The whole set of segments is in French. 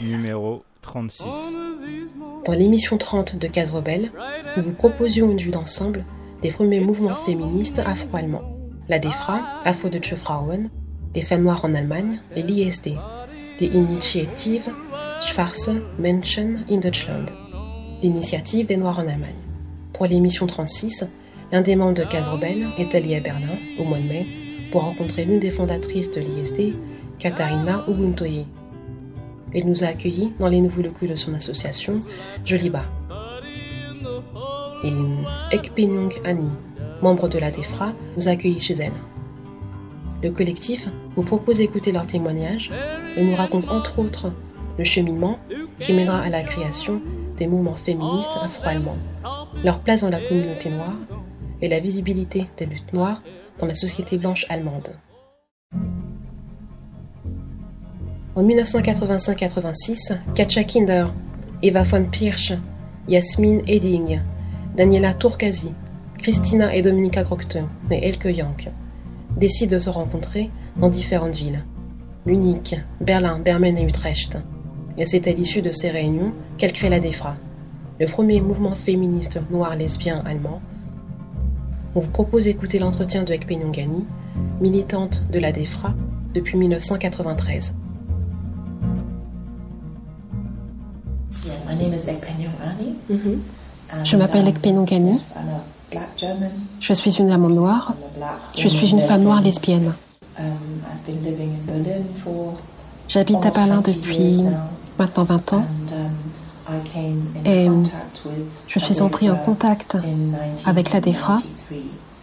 Numéro 36. Dans l'émission 30 de Case Rebelle, nous vous proposions une vue d'ensemble des premiers mouvements féministes afro-allemands. La DEFRA, Afro Deutsche Frauen, les femmes noires en Allemagne et l'ISD, des Initiative Schwarze Menschen in Deutschland, l'initiative des Noirs en Allemagne. Pour l'émission 36, l'un des membres de Case est allé à Berlin au mois de mai pour rencontrer l'une des fondatrices de l'ISD, Katharina Ubuntoye. Elle nous a accueillis dans les nouveaux locaux de son association, Joliba. Et Ekpenyong Annie, membre de la DEFRA, nous a accueillis chez elle. Le collectif vous propose d'écouter leurs témoignages et nous raconte entre autres le cheminement qui mènera à la création des mouvements féministes afro-allemands, leur place dans la communauté noire et la visibilité des luttes noires dans la société blanche allemande. En 1985-86, Katja Kinder, Eva von Pirsch, Yasmin Edding, Daniela Turkasi, Christina et Dominika Grokte et Elke Jank décident de se rencontrer dans différentes villes. Munich, Berlin, Bermen et Utrecht. Et c'est à l'issue de ces réunions qu'elle crée la DEFRA, le premier mouvement féministe noir lesbien allemand. On vous propose d'écouter l'entretien de Ekpe Nyongani, militante de la DEFRA depuis 1993. Je m'appelle Ekpe Nyongani. Je suis une amie noire. Je suis une femme noire lesbienne. J'habite à Berlin depuis maintenant 20 ans. Et je suis entrée en contact avec la DEFRA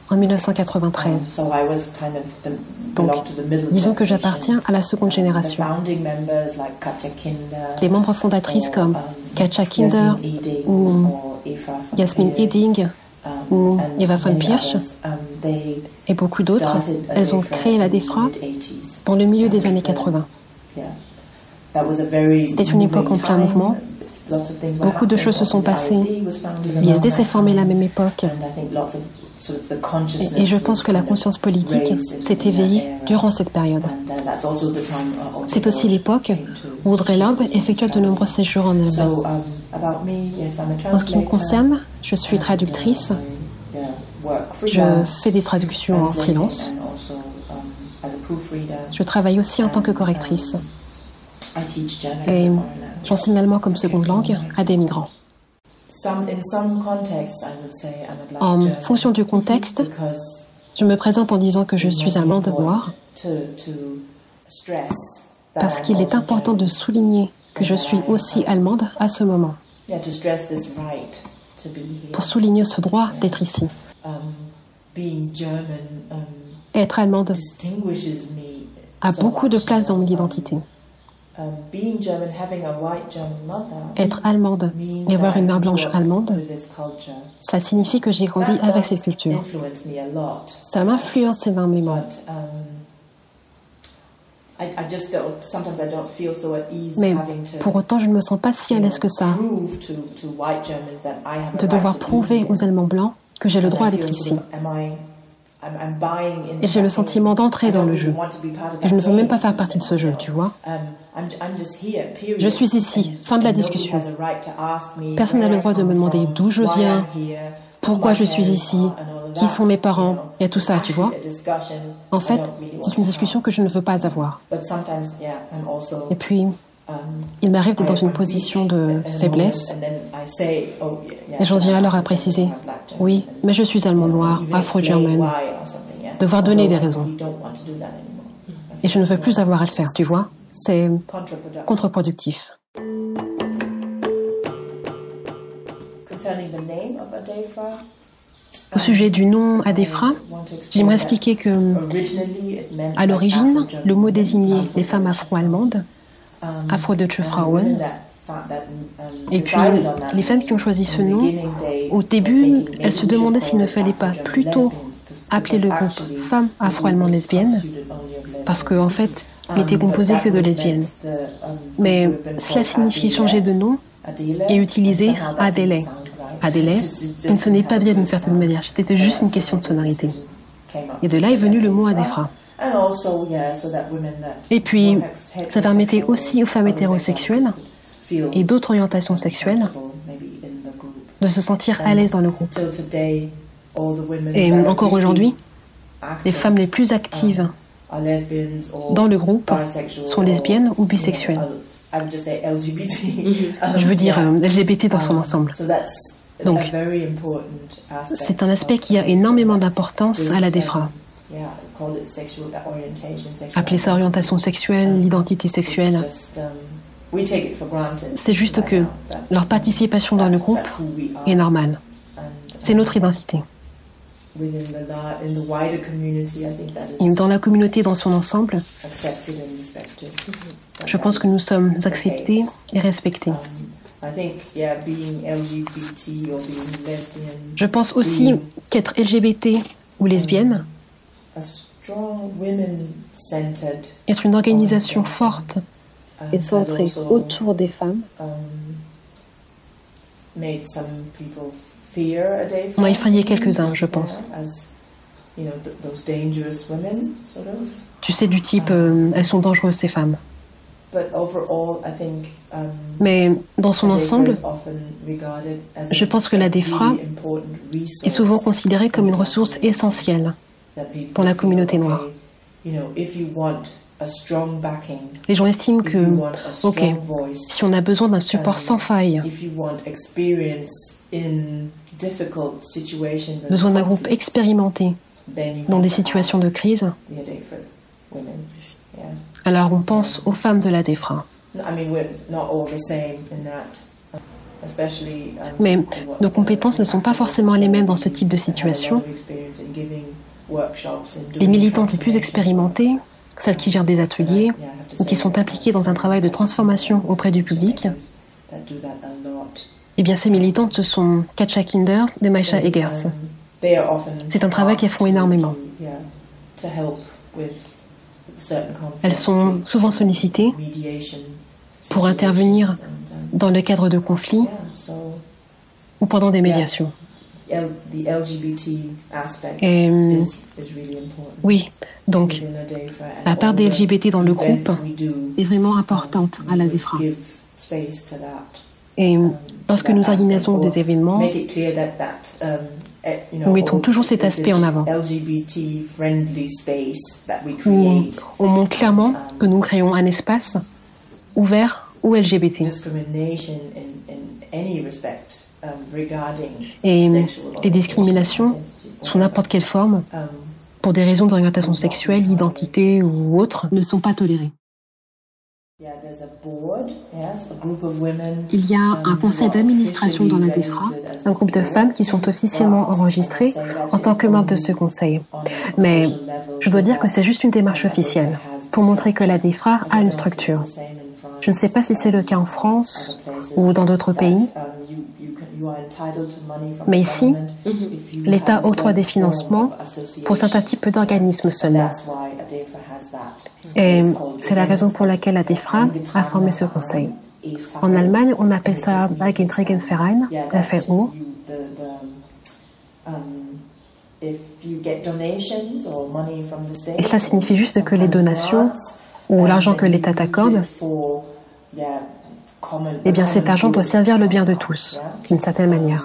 en 1993. Donc, disons que j'appartiens à la seconde génération. Les membres fondatrices comme Katja Kinder ou Yasmin Edding ou Eva von Pirsch et beaucoup d'autres, elles ont créé la DEFRA dans le milieu des années 80. C'était une époque en plein mouvement. Beaucoup de choses se sont passées. L'ISD s'est formé à la même époque. Et, je pense que la conscience politique s'est éveillée durant cette période. C'est aussi l'époque où Audrey Lorde effectue de nombreux séjours en Allemagne. En ce qui me concerne, je suis traductrice. Je fais des traductions en freelance. Je travaille aussi en tant que correctrice. Et j'enseigne allemand comme seconde langue à des migrants. En fonction du contexte, je me présente en disant que je suis allemande noire parce qu'il est important de souligner que je suis aussi allemande à ce moment. Pour souligner ce droit d'être ici. Être allemande a beaucoup de place dans mon identité. Être allemande et avoir une mère blanche allemande, ça signifie que j'ai grandi avec cette culture. Ça m'influence énormément. Mais pour autant, je ne me sens pas si à l'aise que ça de devoir prouver aux Allemands blancs que j'ai le droit d'être ici. Et j'ai le sentiment d'entrer dans le jeu. Et je ne veux même pas faire partie de ce jeu, tu vois. Je suis ici, fin de la discussion. Personne n'a le droit de me demander d'où je viens, pourquoi je suis ici, qui sont mes parents, et tout ça, tu vois. En fait, c'est une discussion que je ne veux pas avoir. Et puis, il m'arrive d'être dans une position de faiblesse. Et j'en viens alors à préciser, oui, mais je suis allemand noir, afro-german. Devoir donner des raisons. Et je ne veux plus avoir à le faire, tu vois. C'est contre-productif. Au sujet du nom Adefra, j'aimerais expliquer que, à l'origine, le mot désignait les femmes afro-allemandes Afro-Deutsche Frauen. Et puis, les femmes qui ont choisi ce nom, au début, elles se demandaient s'il ne fallait pas plutôt appelé le groupe Femmes afro-allemandes lesbiennes parce qu'en en fait, il était composé que de lesbiennes. Mais cela signifie changer de nom et utiliser Adélé. Adélé, ce n'est pas bien d'une certaine manière, c'était juste une question de sonorité. Et de là est venu le mot Adéfra. Et puis, ça permettait aussi aux femmes hétérosexuelles et d'autres orientations sexuelles de se sentir à l'aise dans le groupe. Et encore aujourd'hui, les femmes les plus actives dans le groupe sont lesbiennes ou bisexuelles. Je veux dire LGBT dans son ensemble. Donc, c'est un aspect qui a énormément d'importance à la DEFRA. Appeler ça orientation sexuelle, l'identité sexuelle. C'est juste que leur participation dans le groupe est normale. C'est notre identité. Et dans la communauté dans son ensemble, je pense que nous sommes acceptés et respectés. Je pense aussi qu'être LGBT ou lesbienne, être une organisation forte et centrée autour des femmes, on a effrayé quelques-uns, je pense. Tu sais, du type, euh, elles sont dangereuses, ces femmes. Um, Mais dans son ensemble, je pense que la DEFRA est souvent considérée comme une ressource essentielle dans la communauté noire. Les gens estiment que, ok, si on a besoin d'un support sans faille, besoin d'un groupe expérimenté dans des situations de crise, alors on pense aux femmes de la DEFRA. Mais nos compétences ne sont pas forcément les mêmes dans ce type de situation. Les militantes les plus expérimentées, celles qui gèrent des ateliers ou qui sont impliquées dans un travail de transformation auprès du public, eh bien, ces militantes, ce sont Katja Kinder et Maisha Eggers. C'est un travail qu'elles font énormément. Elles sont souvent sollicitées pour intervenir dans le cadre de conflits ou pendant des médiations. Et, oui, donc la part des LGBT dans le groupe est vraiment importante à la DEFRA. Et lorsque nous organisons des événements, nous mettons toujours cet aspect en avant. on montre clairement que nous créons un espace ouvert aux LGBT. Et les discriminations, sous n'importe quelle forme, pour des raisons d'orientation sexuelle, d'identité ou autre, ne sont pas tolérées. Il y a un conseil d'administration dans la DEFRA, un groupe de femmes qui sont officiellement enregistrées en tant que membres de ce conseil. Mais je dois dire que c'est juste une démarche officielle pour montrer que la DEFRA a une structure. Je ne sais pas si c'est le cas en France ou dans d'autres pays, mais ici, l'État octroie des financements pour certains types d'organismes seulement. Et c'est la raison pour laquelle la DEFRA a formé ce conseil. En Allemagne, on appelle ça Eigenträgenverein, FAO. Et cela signifie juste que les donations ou l'argent que l'État t'accorde, eh bien cet argent doit servir le bien de tous, d'une certaine manière.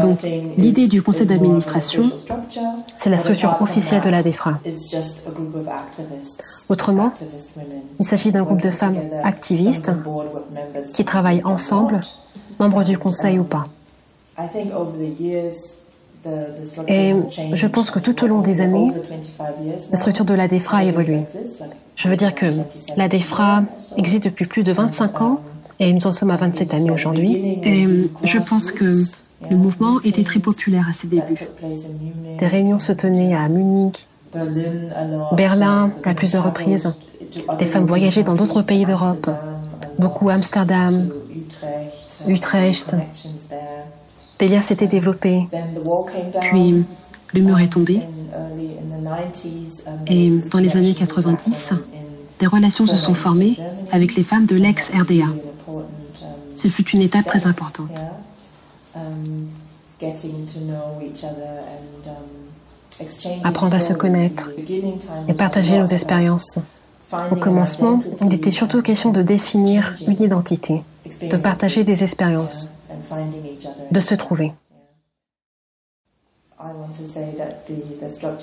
Donc, l'idée du conseil d'administration, c'est la structure officielle de la DEFRA. Autrement, il s'agit d'un groupe de femmes activistes qui travaillent ensemble, membres du conseil ou pas. Et je pense que tout au long des années, la structure de la DEFRA a évolué. Je veux dire que la DEFRA existe depuis plus de 25 ans et nous en sommes à 27 années aujourd'hui. Et je pense que le mouvement était très populaire à ses débuts. Des réunions se tenaient à Munich, Berlin à plusieurs reprises. Des femmes voyageaient dans d'autres pays d'Europe, beaucoup à Amsterdam, Utrecht. Des liens s'étaient développés. Puis le mur est tombé. Et dans les années 90, des relations se sont formées avec les femmes de l'ex-RDA. Ce fut une étape très importante. Apprendre à se connaître et partager nos expériences. Au commencement, il était surtout question de définir une identité, de partager des expériences, de se trouver.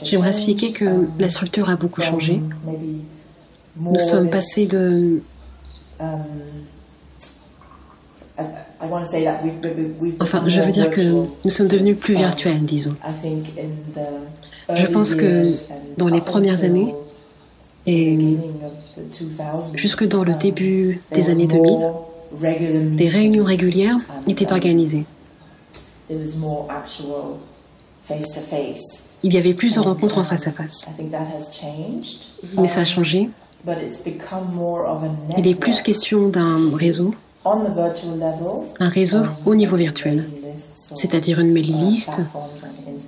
J'aimerais expliquer que la structure a beaucoup changé. Nous sommes passés de... Enfin, je veux dire que nous sommes devenus plus virtuels, disons. Je pense que dans les premières années, et jusque dans le début des années 2000, des réunions régulières étaient organisées. Il y avait plus de rencontres en face à face. Mais ça a changé. Il est plus question d'un réseau, un réseau au niveau virtuel, c'est-à-dire une mailing list,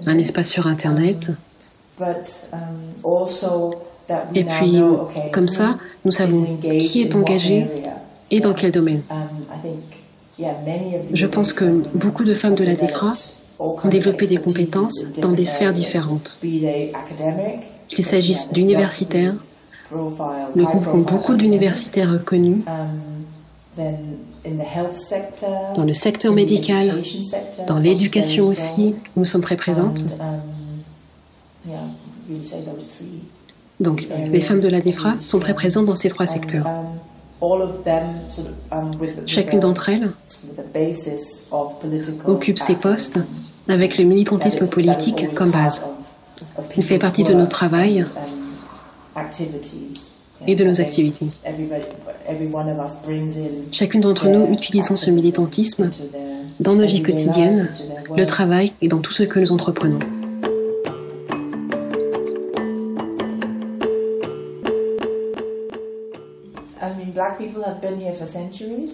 un espace sur Internet. Et puis, comme ça, nous savons qui est engagé et dans quel domaine. Je pense que beaucoup de femmes de la DEFRA ont développé des compétences dans des sphères différentes. Qu'il s'agisse d'universitaires, nous comprenons beaucoup d'universitaires connus dans le secteur médical, dans l'éducation aussi, nous sommes très présentes. Donc, les femmes de la DEFRA sont très présentes dans ces trois secteurs. Chacune d'entre elles occupe ses postes avec le militantisme politique comme base. Il fait partie de notre travail et de nos activités. Chacune d'entre nous utilisons ce militantisme dans nos vies quotidiennes, le travail et dans tout ce que nous entreprenons.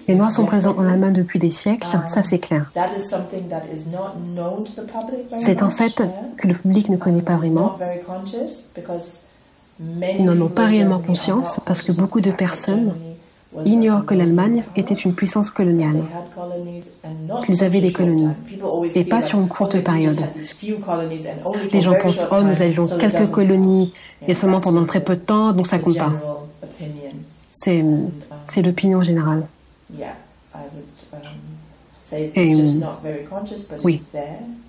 Les Noirs sont présents en Allemagne depuis des siècles, ça c'est clair. C'est en fait que le public ne connaît pas vraiment. Ils n'en ont pas réellement conscience parce que beaucoup de personnes ignorent que l'Allemagne était une puissance coloniale, qu'ils avaient des colonies, et pas sur une courte période. Les gens pensent, oh, nous avions quelques colonies, et seulement pendant très peu de temps, donc ça compte pas. C'est c'est l'opinion générale. Et, oui,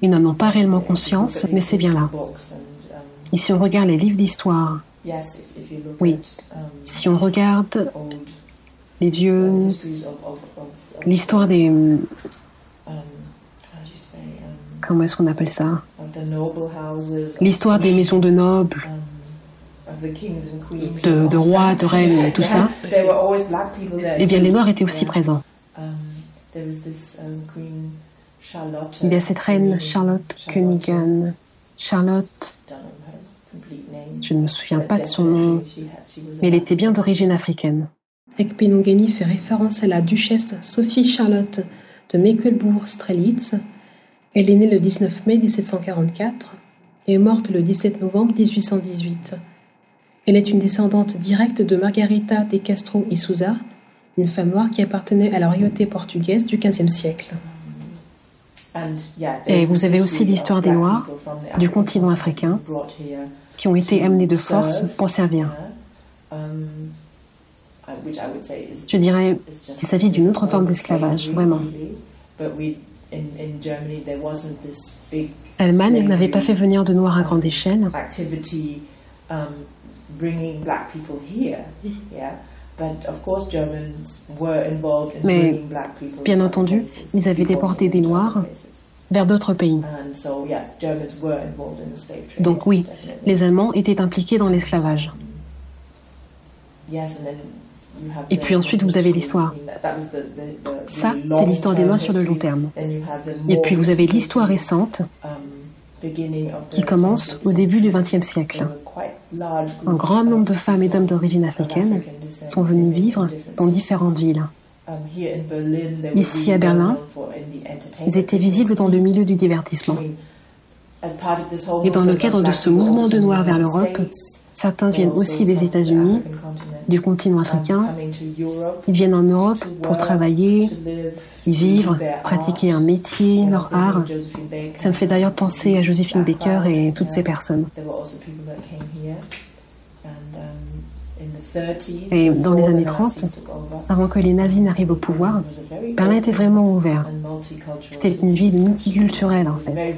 ils n'en ont pas réellement conscience, mais c'est bien là. Et si on regarde les livres d'histoire, oui, si on regarde les vieux, l'histoire des... Comment est-ce qu'on appelle ça? L'histoire des maisons de nobles, de, rois, de reines et tout ça, eh bien les Noirs étaient aussi présents. Il y a cette reine Charlotte Kunigan. Charlotte, je ne me souviens pas de son nom, mais elle était bien d'origine africaine. Ekpenongeni fait référence à la duchesse Sophie Charlotte de Mecklembourg-Strelitz. Elle est née le 19 mai 1744 et est morte le 17 novembre 1818. Elle est une descendante directe de Margarita de Castro y Souza, une femme noire qui appartenait à la royauté portugaise du XVe siècle. Et vous avez aussi l'histoire des Noirs du continent africain qui ont été amenés de force pour servir. Je dirais qu'il s'agit d'une autre forme d'esclavage, vraiment. L'Allemagne n'avait pas fait venir de Noirs à grande échelle. Mais bien entendu, ils avaient déporté des Noirs vers d'autres pays. Donc oui, les Allemands étaient impliqués dans l'esclavage. Et puis ensuite, vous avez l'histoire. Ça, c'est l'histoire des Noirs sur le long terme. Et puis vous avez l'histoire récente qui commence au début du XXe siècle. Un grand nombre de femmes et d'hommes d'origine africaine sont venus vivre dans différentes villes. Ici à Berlin, ils étaient visibles dans le milieu du divertissement. Et dans le cadre de ce mouvement de Noirs vers l'Europe, certains viennent aussi des États-Unis, du continent africain. Ils viennent en Europe pour travailler, y vivre, pratiquer un métier, leur art. Ça me fait d'ailleurs penser à Josephine Baker et toutes ces personnes. Et dans les années 30, avant que les nazis n'arrivent au pouvoir, Berlin était vraiment ouvert. C'était une ville multiculturelle en fait.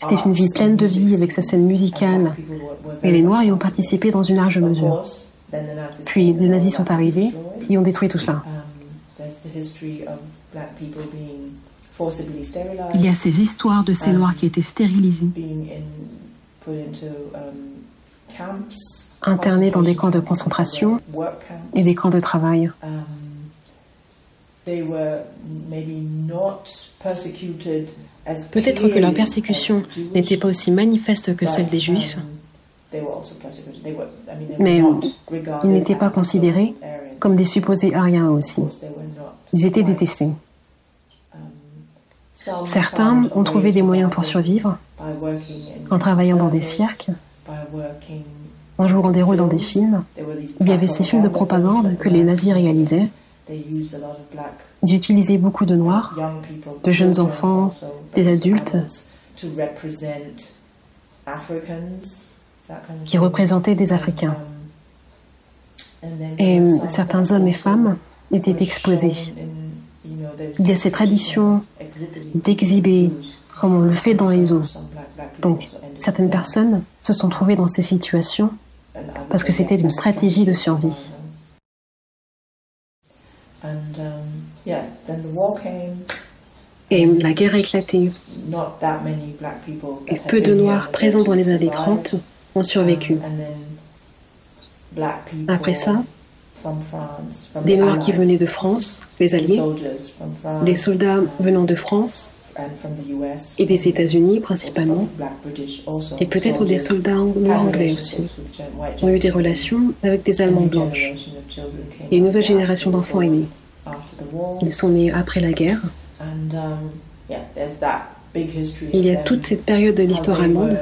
C'était une ville pleine de vie avec sa scène musicale. Et les Noirs y ont participé dans une large mesure. Puis les nazis sont arrivés et ont détruit tout ça. Il y a ces histoires de ces Noirs qui étaient stérilisés internés dans des camps de concentration et des camps de travail. Peut-être que leur persécution n'était pas aussi manifeste que celle des Juifs, mais ils n'étaient pas considérés comme des supposés ariens aussi. Ils étaient détestés. Certains ont trouvé des moyens pour survivre en travaillant dans des cirques, en jouant des rôles dans des films. Il y avait ces films de propagande que les nazis réalisaient. Ils utilisaient beaucoup de noirs, de jeunes enfants, des adultes, qui représentaient des Africains. Et certains hommes et femmes étaient exposés. Il y a ces traditions d'exhiber comme on le fait dans les eaux. Donc, certaines personnes se sont trouvées dans ces situations parce que c'était une stratégie de survie. Et la guerre a éclaté. Et peu de Noirs présents dans les années 30 ont survécu. Après ça, des Noirs qui venaient de France, les Alliés, des soldats venant de France, et des États-Unis principalement, et peut-être des soldats noirs anglais aussi, ont eu des relations avec des Allemands blanches. Et une nouvelle génération d'enfants est née. Ils sont nés après la guerre. Il y a toute cette période de l'histoire allemande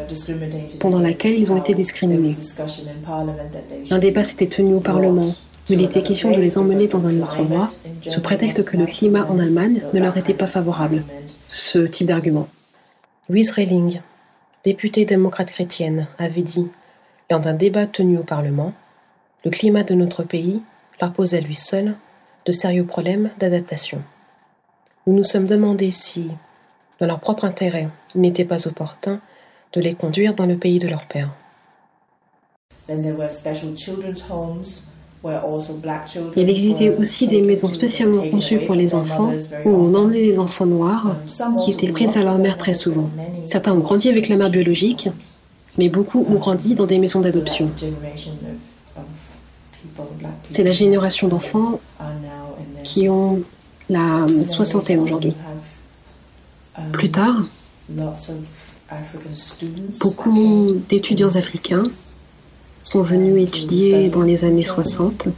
pendant laquelle ils ont été discriminés. Un débat s'était tenu au Parlement il était question de les emmener dans un autre endroit, sous prétexte que le climat en Allemagne ne leur était pas favorable. Ce type d'argument. Louise Relling, députée démocrate chrétienne, avait dit, lors d'un débat tenu au Parlement, le climat de notre pays leur pose à lui seul de sérieux problèmes d'adaptation. Nous nous sommes demandé si, dans leur propre intérêt, il n'était pas opportun de les conduire dans le pays de leur père. Il existait aussi des maisons spécialement conçues pour les enfants où on emmenait les enfants noirs qui étaient pris à leur mère très souvent. Certains ont grandi avec la mère biologique, mais beaucoup ont grandi dans des maisons d'adoption. C'est la génération d'enfants qui ont la soixantaine aujourd'hui. Plus tard, beaucoup d'étudiants africains sont venus étudier dans les années 60.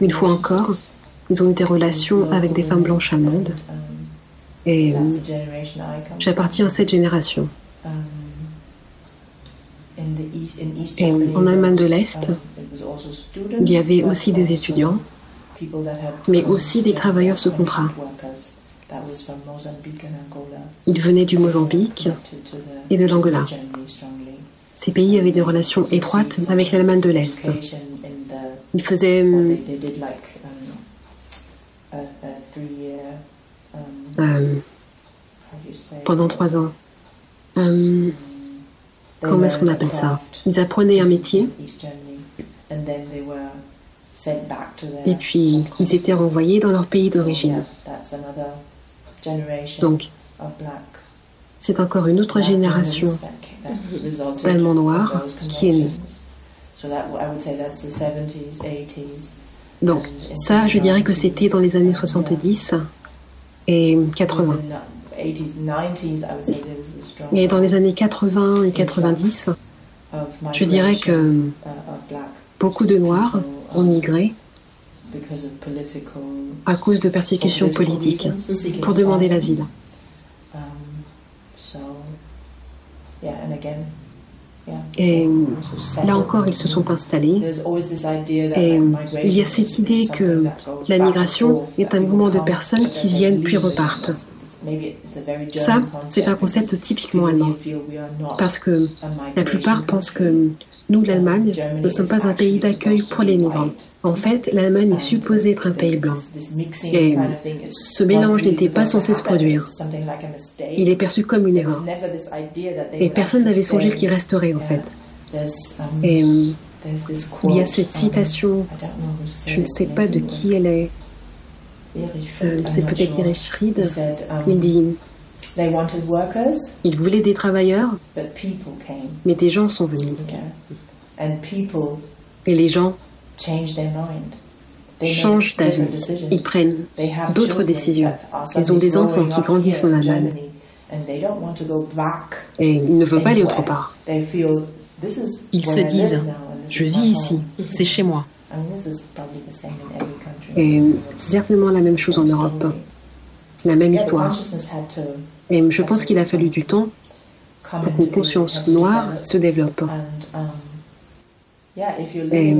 Une fois encore, ils ont eu des relations avec des femmes blanches allemandes. Et j'appartiens à cette génération. Et en Allemagne de l'Est, il y avait aussi des étudiants, mais aussi des travailleurs sous contrat. Ils venaient du Mozambique et de l'Angola. Ces pays avaient des relations étroites avec l'Allemagne de l'Est. Ils faisaient euh, euh, pendant trois ans. Euh, comment est-ce qu'on appelle ça? Ils apprenaient un métier et puis ils étaient renvoyés dans leur pays d'origine. Donc, c'est encore une autre génération d'Allemands noirs qui est née. Donc ça, je dirais que c'était dans les années 70 et 80. Et dans les années 80 et 90, je dirais que beaucoup de Noirs ont migré à cause de persécutions politiques, pour demander l'asile. Et là encore, ils se sont installés. Et il y a cette idée que la migration est un mouvement de personnes qui viennent puis repartent. Ça, c'est un concept typiquement allemand. Parce que la plupart pensent que nous, l'Allemagne, ne sommes pas un pays d'accueil pour les migrants. En fait, l'Allemagne est supposée être un pays blanc. Et ce mélange n'était pas censé se produire. Il est perçu comme une erreur. Et personne n'avait songé qu'il resterait, en fait. Et il y a cette citation, je ne sais pas de qui elle est, euh, c'est peut-être Erich Fried, il dit ils voulaient des travailleurs, mais des gens sont venus. Et les gens changent d'avis. Ils prennent d'autres décisions. Ils ont des enfants qui grandissent en Allemagne. Et ils ne veulent pas aller autre part. Ils se disent, je vis ici, c'est chez moi. Et c'est certainement la même chose en Europe. La même histoire. Et je pense qu'il a fallu du temps pour qu'une conscience noire se développe. Et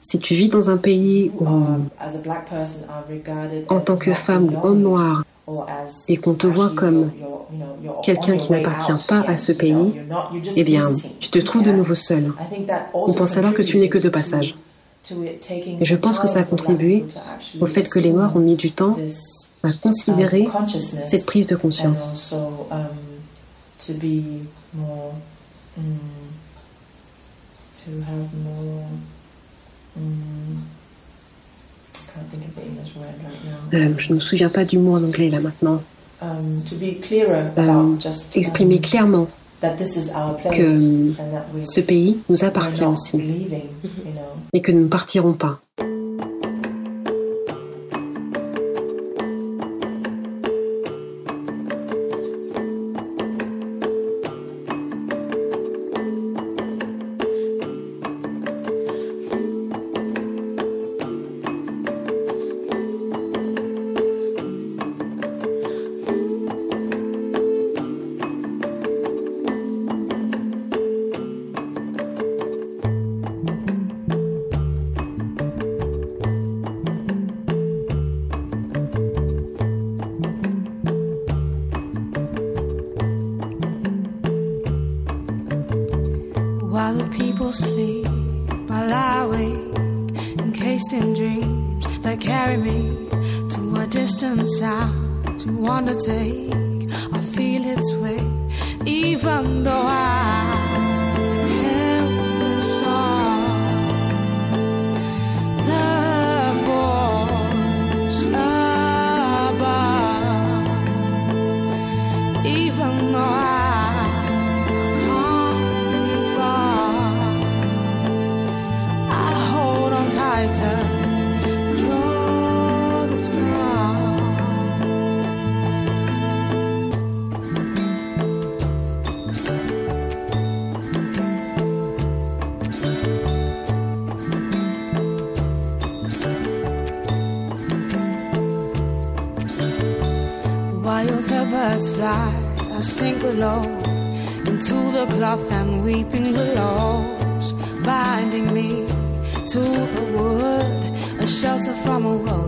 si tu vis dans un pays où, en tant que femme ou homme noir, et qu'on te voit comme quelqu'un qui n'appartient pas à ce pays, eh bien, tu te trouves de nouveau seul. On pense alors que tu n'es que de passage. Je pense que ça a contribué au fait que les Noirs ont mis du temps à considérer cette prise de conscience. Euh, je ne me souviens pas du mot en anglais là maintenant. Um, euh, exprimer clairement que ce pays nous appartient aussi et que nous ne partirons pas. and weeping willows, binding me to a wood, a shelter from a world.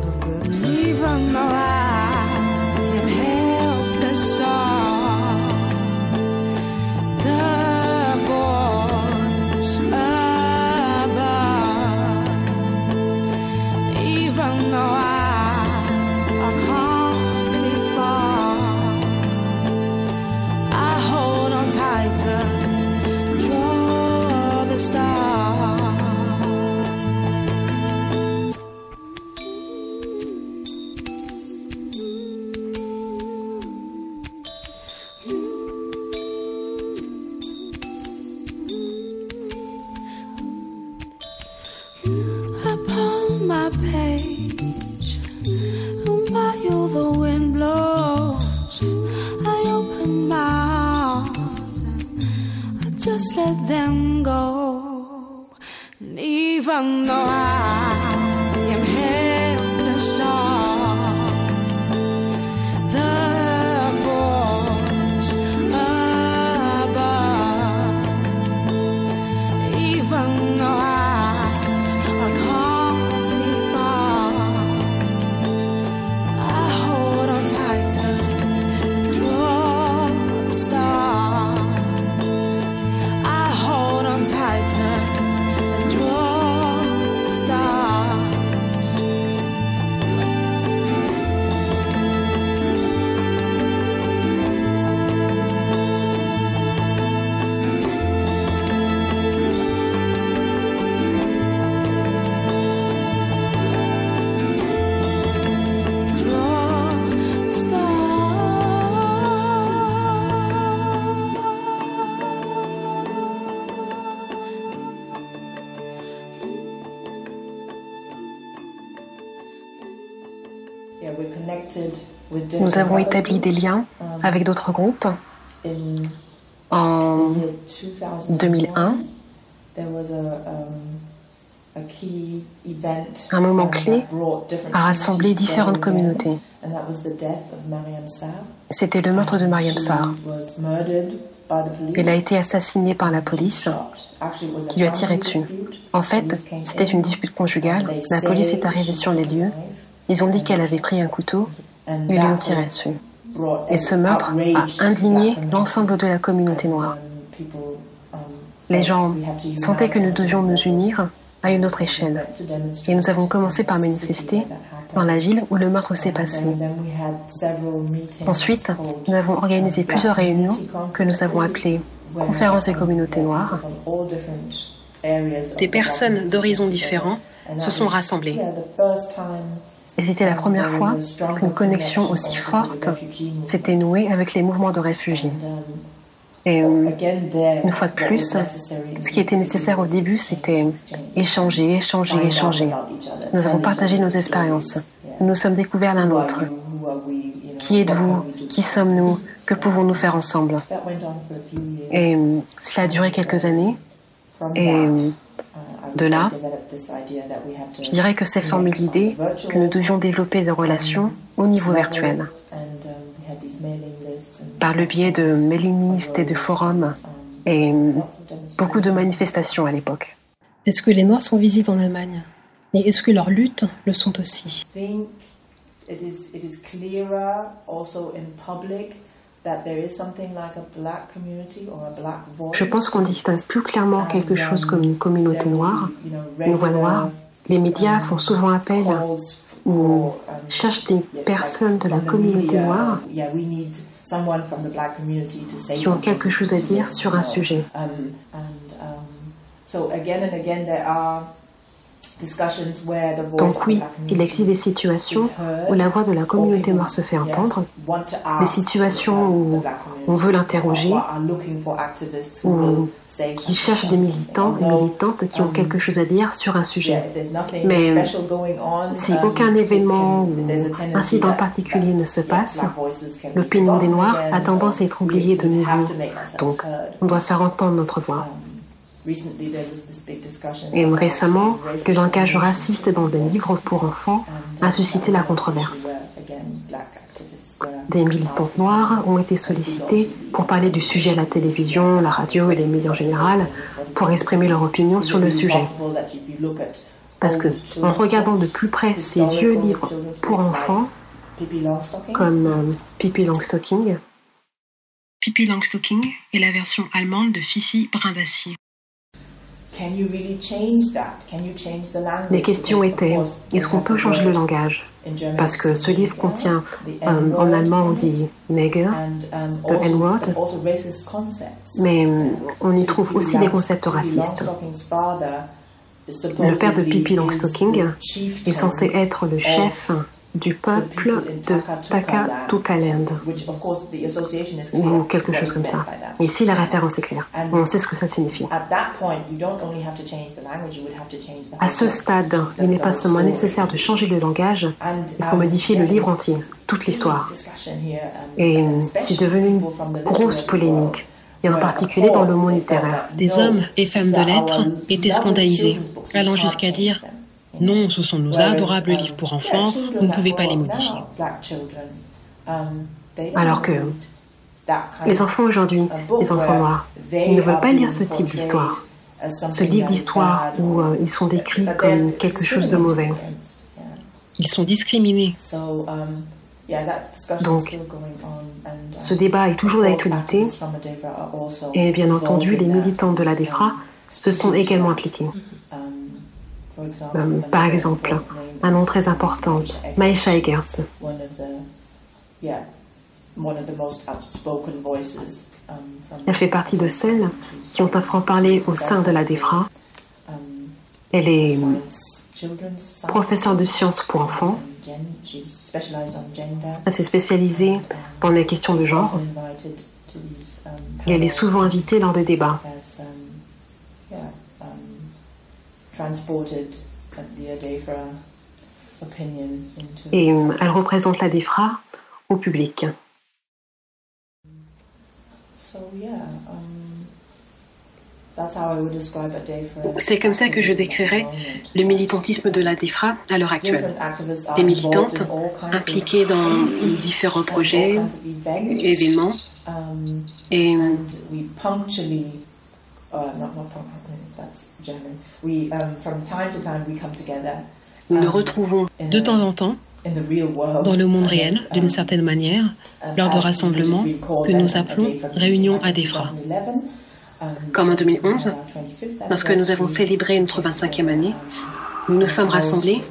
Nous avons établi des liens avec d'autres groupes. En 2001, un moment clé a rassemblé différentes communautés. C'était le meurtre de Mariam Sarr. Elle a été assassinée par la police qui lui a tiré dessus. En fait, c'était une dispute conjugale. La police est arrivée sur les lieux. Ils ont dit qu'elle avait pris un couteau et lui ont tiré dessus. Et ce meurtre a indigné l'ensemble de la communauté noire. Les gens sentaient que nous devions nous unir à une autre échelle. Et nous avons commencé par manifester dans la ville où le meurtre s'est passé. Ensuite, nous avons organisé plusieurs réunions que nous avons appelées conférences des communautés noires. Des personnes d'horizons différents se sont rassemblées. Et c'était la première fois qu'une connexion aussi forte s'était nouée avec les mouvements de réfugiés. Et euh, une fois de plus, ce qui était nécessaire au début, c'était échanger, échanger, échanger. Nous avons partagé nos expériences. Nous nous sommes découverts l'un l'autre. Qui êtes-vous? Qui sommes-nous? Que pouvons-nous faire ensemble? Et euh, cela a duré quelques années. Et euh, de là, je dirais que s'est formée l'idée que nous devions développer des relations au niveau virtuel. Par le biais de mailing lists et de forums et beaucoup de manifestations à l'époque. Est-ce que les Noirs sont visibles en Allemagne? Et est-ce que leurs luttes le sont aussi? Je pense qu'on distingue plus clairement quelque chose comme une communauté noire, une voix noire. Les médias font souvent appel ou cherchent des personnes de la communauté noire qui ont quelque chose à dire sur un sujet. Donc oui, il existe des situations où la voix de la communauté noire se fait entendre, des situations où on veut l'interroger, ou qui cherchent des militants et militantes qui ont um, quelque chose à dire sur un sujet. Mais si um, aucun événement ou incident particulier ne se passe, l'opinion des Noirs a tendance à être oubliée de nouveau. Donc, on doit faire entendre notre voix. Et récemment, le langage raciste dans des livres pour enfants a suscité la controverse. Des militantes noires ont été sollicitées pour parler du sujet à la télévision, la radio et les médias en général, pour exprimer leur opinion sur le sujet. Parce que, en regardant de plus près ces vieux livres pour enfants, comme euh, Pippi Longstocking, Pippi Longstocking est la version allemande de Fifi Brindacier. Les questions étaient, est-ce qu'on peut changer le langage? Parce que ce livre contient, euh, en allemand on dit Neger, um, le N-word, mais euh, on y trouve aussi des concepts racistes. Le père de Pippi Longstocking est censé être le chef du peuple de Takatukaland, ou quelque chose comme ça. Ici, la référence est claire. On sait ce que ça signifie. À ce stade, il n'est pas seulement nécessaire de changer le langage, il faut modifier le livre entier, toute l'histoire. Et c'est devenu une grosse polémique et en particulier dans le monde littéraire. Des hommes et femmes de lettres étaient scandalisés, allant jusqu'à dire non, ce sont nos adorables livres pour enfants, vous ne pouvez pas les modifier. Alors que les enfants aujourd'hui, les enfants noirs, ils ne veulent pas lire ce type d'histoire. Ce livre d'histoire où euh, ils sont décrits comme quelque chose de mauvais. Ils sont discriminés. Donc, ce débat est toujours d'actualité et bien entendu, les militants de la DEFRA se sont également impliqués. Euh, par exemple, un nom très important, Maisha Egers. Elle fait partie de celles qui ont un franc-parler au sein de la DEFRA. Elle est professeure de sciences pour enfants. Elle s'est spécialisée dans les questions de genre. Et elle est souvent invitée lors des débats. Et elle représente la DEFRA au public. C'est comme ça que je décrirais le militantisme de la DEFRA à l'heure actuelle. Des militantes impliquées dans différents projets, événements, et nous nous retrouvons de temps en temps dans le monde réel, d'une certaine manière, lors de rassemblements que nous appelons réunions à DEFRA. Comme en 2011, lorsque nous avons célébré notre 25e année, nous nous sommes rassemblés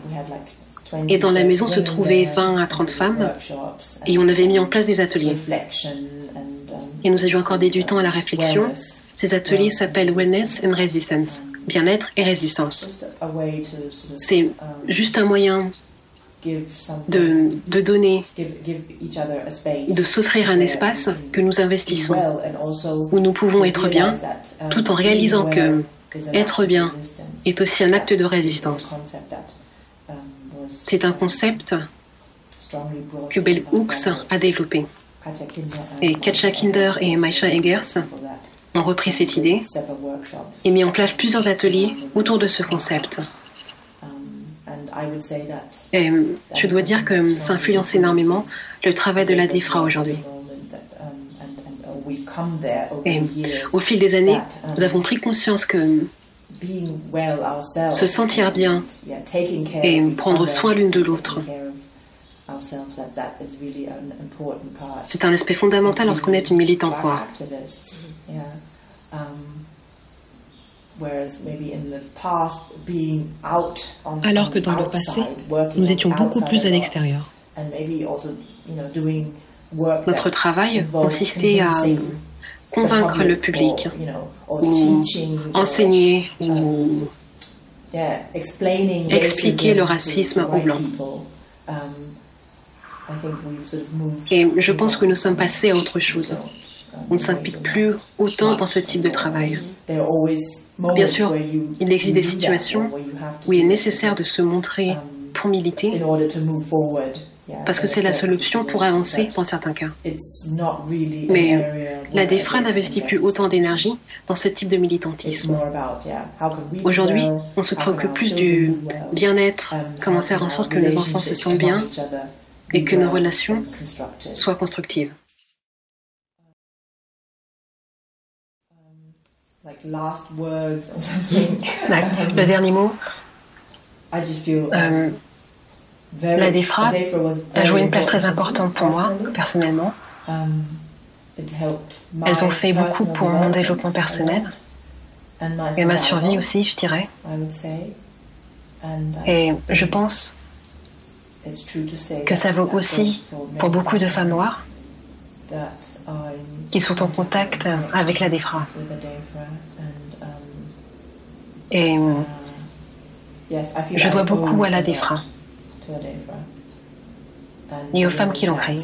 et dans la maison se trouvaient 20 à 30 femmes et on avait mis en place des ateliers. Et nous avions accordé du temps à la réflexion. Ces ateliers s'appellent Wellness and Resistance, bien-être et résistance. C'est juste un moyen de, de donner, de s'offrir un espace que nous investissons, où nous pouvons être bien, tout en réalisant que être bien est aussi un acte de résistance. C'est un concept que Bell Hooks a développé. Et Katja Kinder et Maisha Eggers ont repris cette idée et mis en place plusieurs ateliers autour de ce concept. Et je dois dire que ça influence énormément le travail de la DEFRA aujourd'hui. Et au fil des années, nous avons pris conscience que se sentir bien et prendre soin l'une de l'autre, c'est un aspect fondamental lorsqu'on est une militante noire. Alors que dans le passé, nous étions beaucoup plus à l'extérieur. Notre travail consistait à convaincre le public, ou enseigner, ou expliquer le racisme aux Blancs. Et je pense que nous sommes passés à autre chose. On ne s'implique plus autant dans ce type de travail. Bien sûr, il existe des situations où il est nécessaire de se montrer pour militer, parce que c'est la seule option pour avancer dans certains cas. Mais la DEFRA n'investit plus autant d'énergie dans ce type de militantisme. Aujourd'hui, on se préoccupe plus du bien-être, comment faire en sorte que nos enfants se sentent bien et que nos relations soient constructives. Le dernier mot. Euh, la DEFRA a joué une place très importante pour moi, personnellement. Um, Elles ont fait beaucoup pour mon développement personnel et ma survie aussi, je dirais. Et je pense que ça vaut aussi pour beaucoup de femmes noires qui sont en contact avec la DEFRA. Et je dois beaucoup à la DEFRA et aux femmes qui l'ont créée.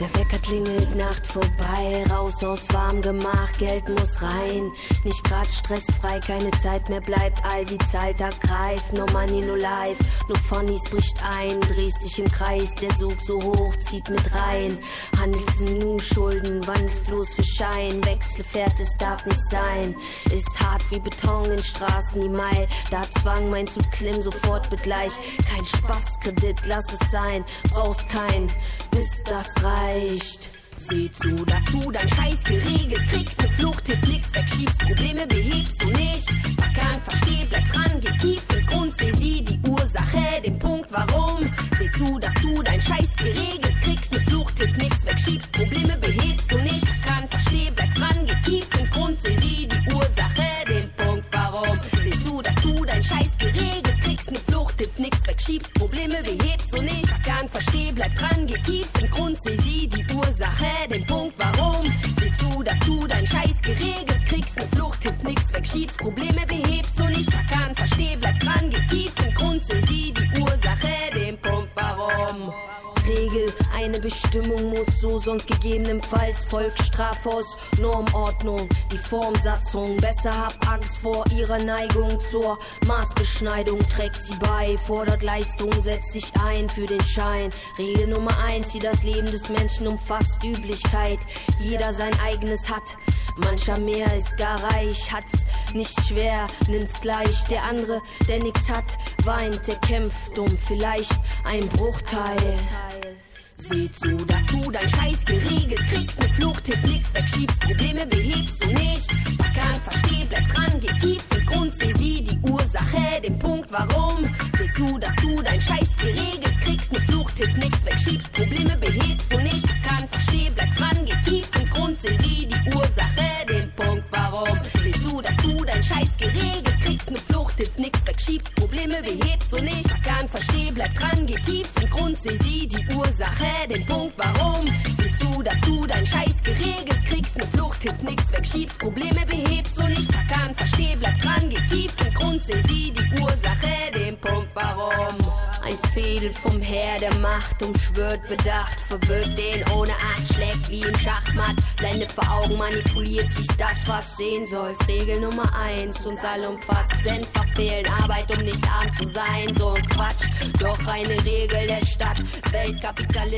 Der Wecker klingelt Nacht vorbei, raus aus warm gemacht, Geld muss rein. Nicht grad stressfrei, keine Zeit mehr bleibt, all die Zeit ergreift. No money, no life, nur Phonies bricht ein, drehst dich im Kreis, der Sog so hoch, zieht mit rein. Handelst New Schulden, wandelst bloß für Schein, Wechselfährt, es darf nicht sein. Ist hart wie Beton in Straßen, die Meil, da Zwang, mein zu klimmen, sofort begleich. Kein Spaßkredit, lass es sein, brauchst kein, bis das reicht reicht. Sieh zu, dass du dein Scheiß geregelt kriegst. Ne Flucht, nix wegschiebst, Probleme behebst du nicht. Man kann verstehen, bleib dran, geh tief in Grund, seh sie die Ursache, den Punkt, warum. Seh zu, dass du dein Scheiß geregelt kriegst. Ne Flucht, nix wegschiebst, Probleme behebst du nicht. Man kann verstehen, bleib dran, geh tief in Grund, seh sie die Ursache, den Punkt, warum. Seh zu, dass du dein Scheiß geregelt kriegst. Ne Flucht, nix wegschiebst, Probleme behebst du nicht. Man kann verstehen, bleib dran, geh tief in Grund, seh sie die Ursache, den Punkt, warum. Sieh zu, dass du dein Scheiß geregelt kriegst. Ne Flucht hilft nix, wegschiebst, Probleme behebst du nicht. Verkannt, versteh, bleib dran, geh tief in Grund, seh sie die Ursache. Eine Bestimmung muss so, sonst gegebenenfalls folgt Straf aus Normordnung. Die Formsatzung, besser hab Angst vor ihrer Neigung zur Maßbeschneidung. Trägt sie bei, fordert Leistung, setzt sich ein für den Schein. Regel Nummer eins, die das Leben des Menschen umfasst, Üblichkeit. Jeder sein eigenes hat. Mancher mehr ist gar reich, hat's nicht schwer, nimmt's leicht. Der andere, der nix hat, weint, der kämpft um vielleicht ein Bruchteil. Sieh zu, dass du dein Scheiß geregelt kriegst. Ne Flucht nix, wegschiebst, Probleme behebst du nicht. Man kann versteh, bleib dran, geh tief in Grund, seh sie die Ursache, den Punkt, warum. Seh zu, dass du dein Scheiß geregelt kriegst. Ne Flucht nix, wegschiebst, Probleme behebst du nicht. Man kann versteh, bleib dran, geh tief in Grund, seh sie die Ursache, den Punkt, warum. Seh zu, dass du dein Scheiß geregelt kriegst. Ne Flucht nix, wegschiebst, Probleme behebst du nicht. Man kann versteh, bleib dran, geh tief in Grund, seh sie die Ursache den Punkt, warum. Sieh zu, dass du dein Scheiß geregelt kriegst. Ne Flucht hilft nix, wegschiebst, Probleme behebst und nicht verkannt. Versteh, bleib dran, geh tief in Grund, seh sie die Ursache, den Punkt, warum. Ein Fädel vom Herr der Macht umschwört Bedacht, verwirrt den ohne Acht, schlägt wie im Schachmatt. Blende vor Augen, manipuliert sich das, was sehen sollst. Regel Nummer eins, uns allumfassend verfehlen. Arbeit, um nicht arm zu sein, so ein Quatsch. Doch eine Regel der Stadt, Weltkapitalismus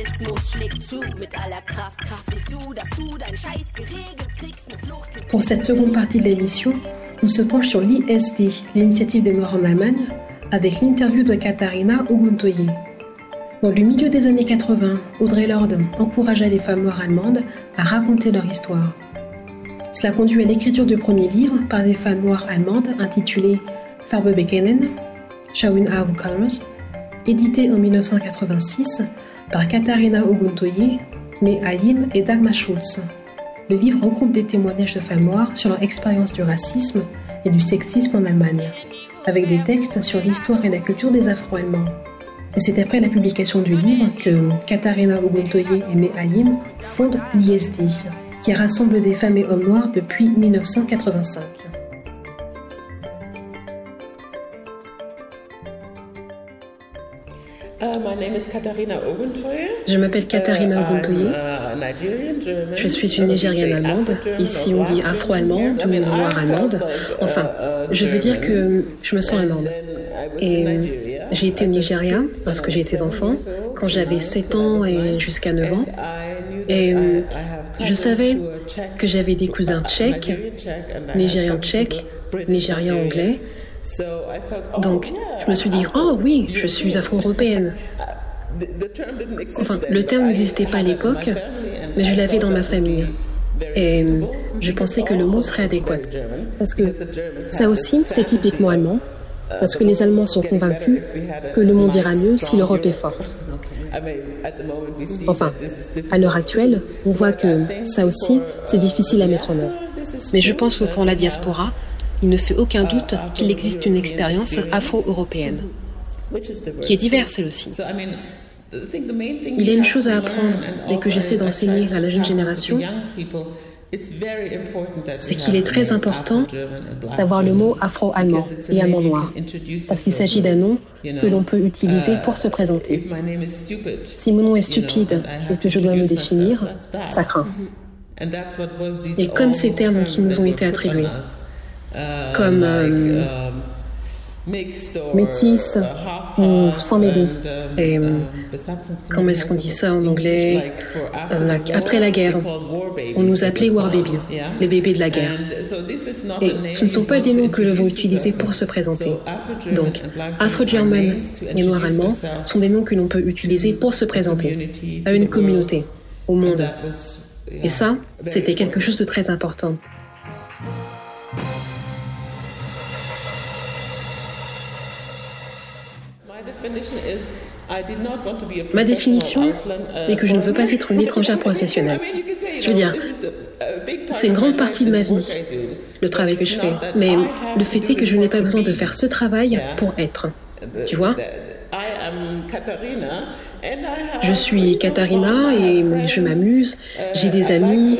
Pour cette seconde partie de l'émission, on se penche sur l'ISD, l'initiative des Noirs en Allemagne, avec l'interview de Katharina Oguntoye. Dans le milieu des années 80, Audrey Lorde encouragea les femmes noires allemandes à raconter leur histoire. Cela conduit à l'écriture du premier livre par des femmes noires allemandes intitulé Farbe Bekennen, Schauen Colors, édité en 1986 par Katharina Oguntoye, née Haïm et Dagmar Schulz. Le livre regroupe des témoignages de femmes noires sur leur expérience du racisme et du sexisme en Allemagne, avec des textes sur l'histoire et la culture des Afro-Allemands. Et c'est après la publication du livre que Katharina Oguntoye et Mehaïm fondent l'ISD, qui rassemble des femmes et hommes noirs depuis 1985. Je m'appelle Katharina Oguntoye. Je suis une Nigérienne allemande. Ici, on dit afro-allemande ou noire-allemande. Enfin, je veux dire que je me sens allemande. Et j'ai été au Nigeria lorsque j'étais enfant, quand j'avais 7 ans et jusqu'à 9 ans. Et je savais que j'avais des cousins tchèques, nigérians tchèques, nigérians anglais. Donc, je me suis dit, oh oui, je suis afro-européenne. Enfin, le terme n'existait pas à l'époque, mais je l'avais dans ma famille. Et je pensais que le mot serait adéquat. Parce que ça aussi, c'est typiquement allemand. Parce que les Allemands sont convaincus que le monde ira mieux si l'Europe est forte. Enfin, à l'heure actuelle, on voit que ça aussi, c'est difficile à mettre en œuvre. Mais je pense que pour la diaspora, il ne fait aucun doute qu'il existe une expérience afro-européenne, qui est diverse elle aussi. Il y a une chose à apprendre et que j'essaie d'enseigner à la jeune génération, c'est qu'il est très important d'avoir le mot afro-allemand et allemand noir, parce qu'il s'agit d'un nom que l'on peut utiliser pour se présenter. Si mon nom est stupide et que je dois me définir, ça craint. Et comme ces termes qui nous ont été attribués, comme euh, métis ou sans mêler. Et comment est-ce qu'on dit ça en anglais? euh, Après la guerre, on nous appelait War Baby, les bébés de la guerre. Et ce ne sont pas des noms que l'on va utiliser pour se présenter. Donc, Afro-German et Noir allemand sont des noms que l'on peut utiliser pour se présenter à une communauté, au monde. Et ça, c'était quelque chose de très important. Ma définition est que je ne veux pas être une étrangère professionnelle. Je veux dire, c'est une grande partie de ma vie, le travail que je fais. Mais le fait est que je n'ai pas besoin de faire ce travail pour être. Tu vois? Je suis Katharina et je m'amuse, j'ai des amis,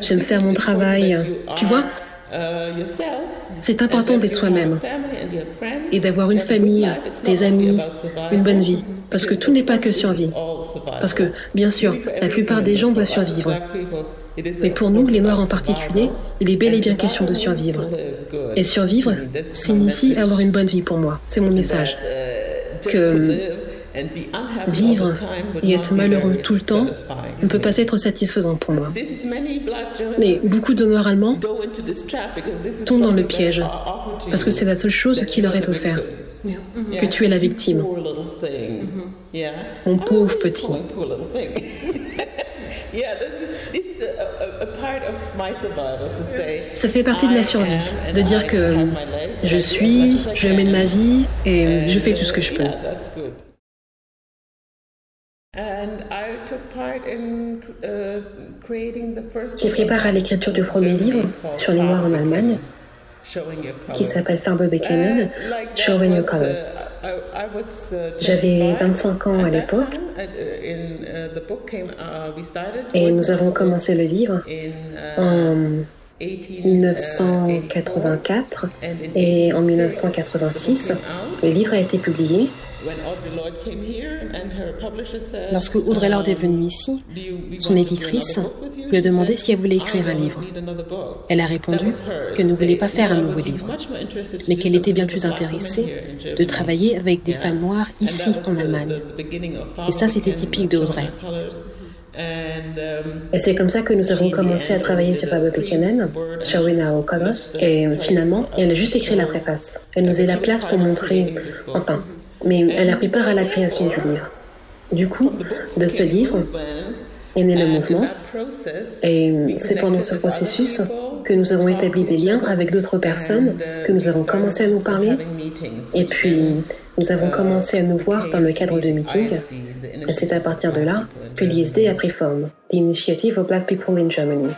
j'aime faire mon travail. Tu vois? C'est important d'être soi-même et d'avoir une famille, des amis, une bonne vie. Parce que tout n'est pas que survie. Parce que, bien sûr, la plupart des gens doivent survivre. Mais pour nous, les Noirs en particulier, il est bel et bien question de survivre. Et survivre signifie avoir une bonne vie pour moi. C'est mon message. Que Vivre et être malheureux tout le temps ne peut pas être satisfaisant pour moi. Mais beaucoup de Noirs allemands tombent dans le piège parce que c'est la seule chose qui leur est offerte. Que tu es la victime. Mon pauvre petit. Ça fait partie de ma survie, de dire que je suis, je mène ma vie et je fais tout ce que je peux. Uh, J'ai pris part à l'écriture du premier livre sur les Noirs en Allemagne, qui s'appelle Farbe Bekenen, Showing Your Colors. J'avais 25 ans à l'époque. et nous avons commencé le livre en 1984 et en 1986. Le livre a été publié Lorsque Audrey Lorde est venue ici, son éditrice lui a demandé si elle voulait écrire un livre. Elle a répondu qu'elle ne voulait pas faire un nouveau livre, mais qu'elle était bien plus intéressée de travailler avec des femmes noires ici en Allemagne. Et ça, c'était typique de Audrey. Et c'est comme ça que nous avons commencé à travailler sur Pablo Buchanan, Shawina Okalos, et finalement, elle a juste écrit la préface. Elle nous est la place pour montrer, enfin, mais elle a pris part à la création du livre. Du coup, de ce livre est né le mouvement, et c'est pendant ce processus que nous avons établi des liens avec d'autres personnes, que nous avons commencé à nous parler, et puis nous avons commencé à nous voir dans le cadre de meetings, et c'est à partir de là que l'ISD a pris forme, The Initiative of Black People in Germany.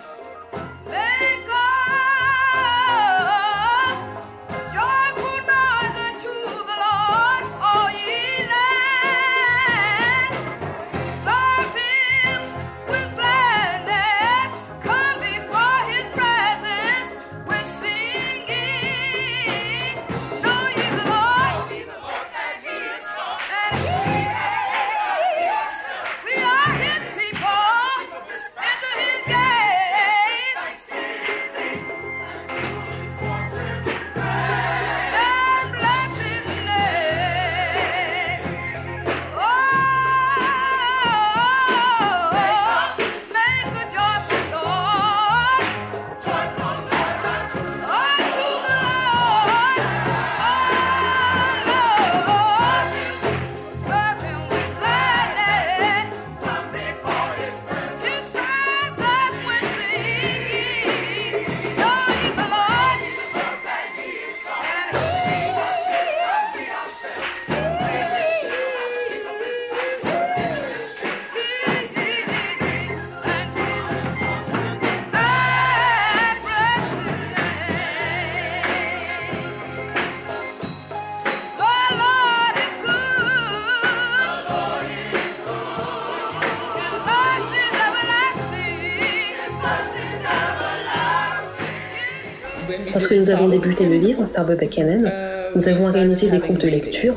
Lorsque nous avons débuté le livre, Farbe Buchanan, nous avons organisé des groupes de lecture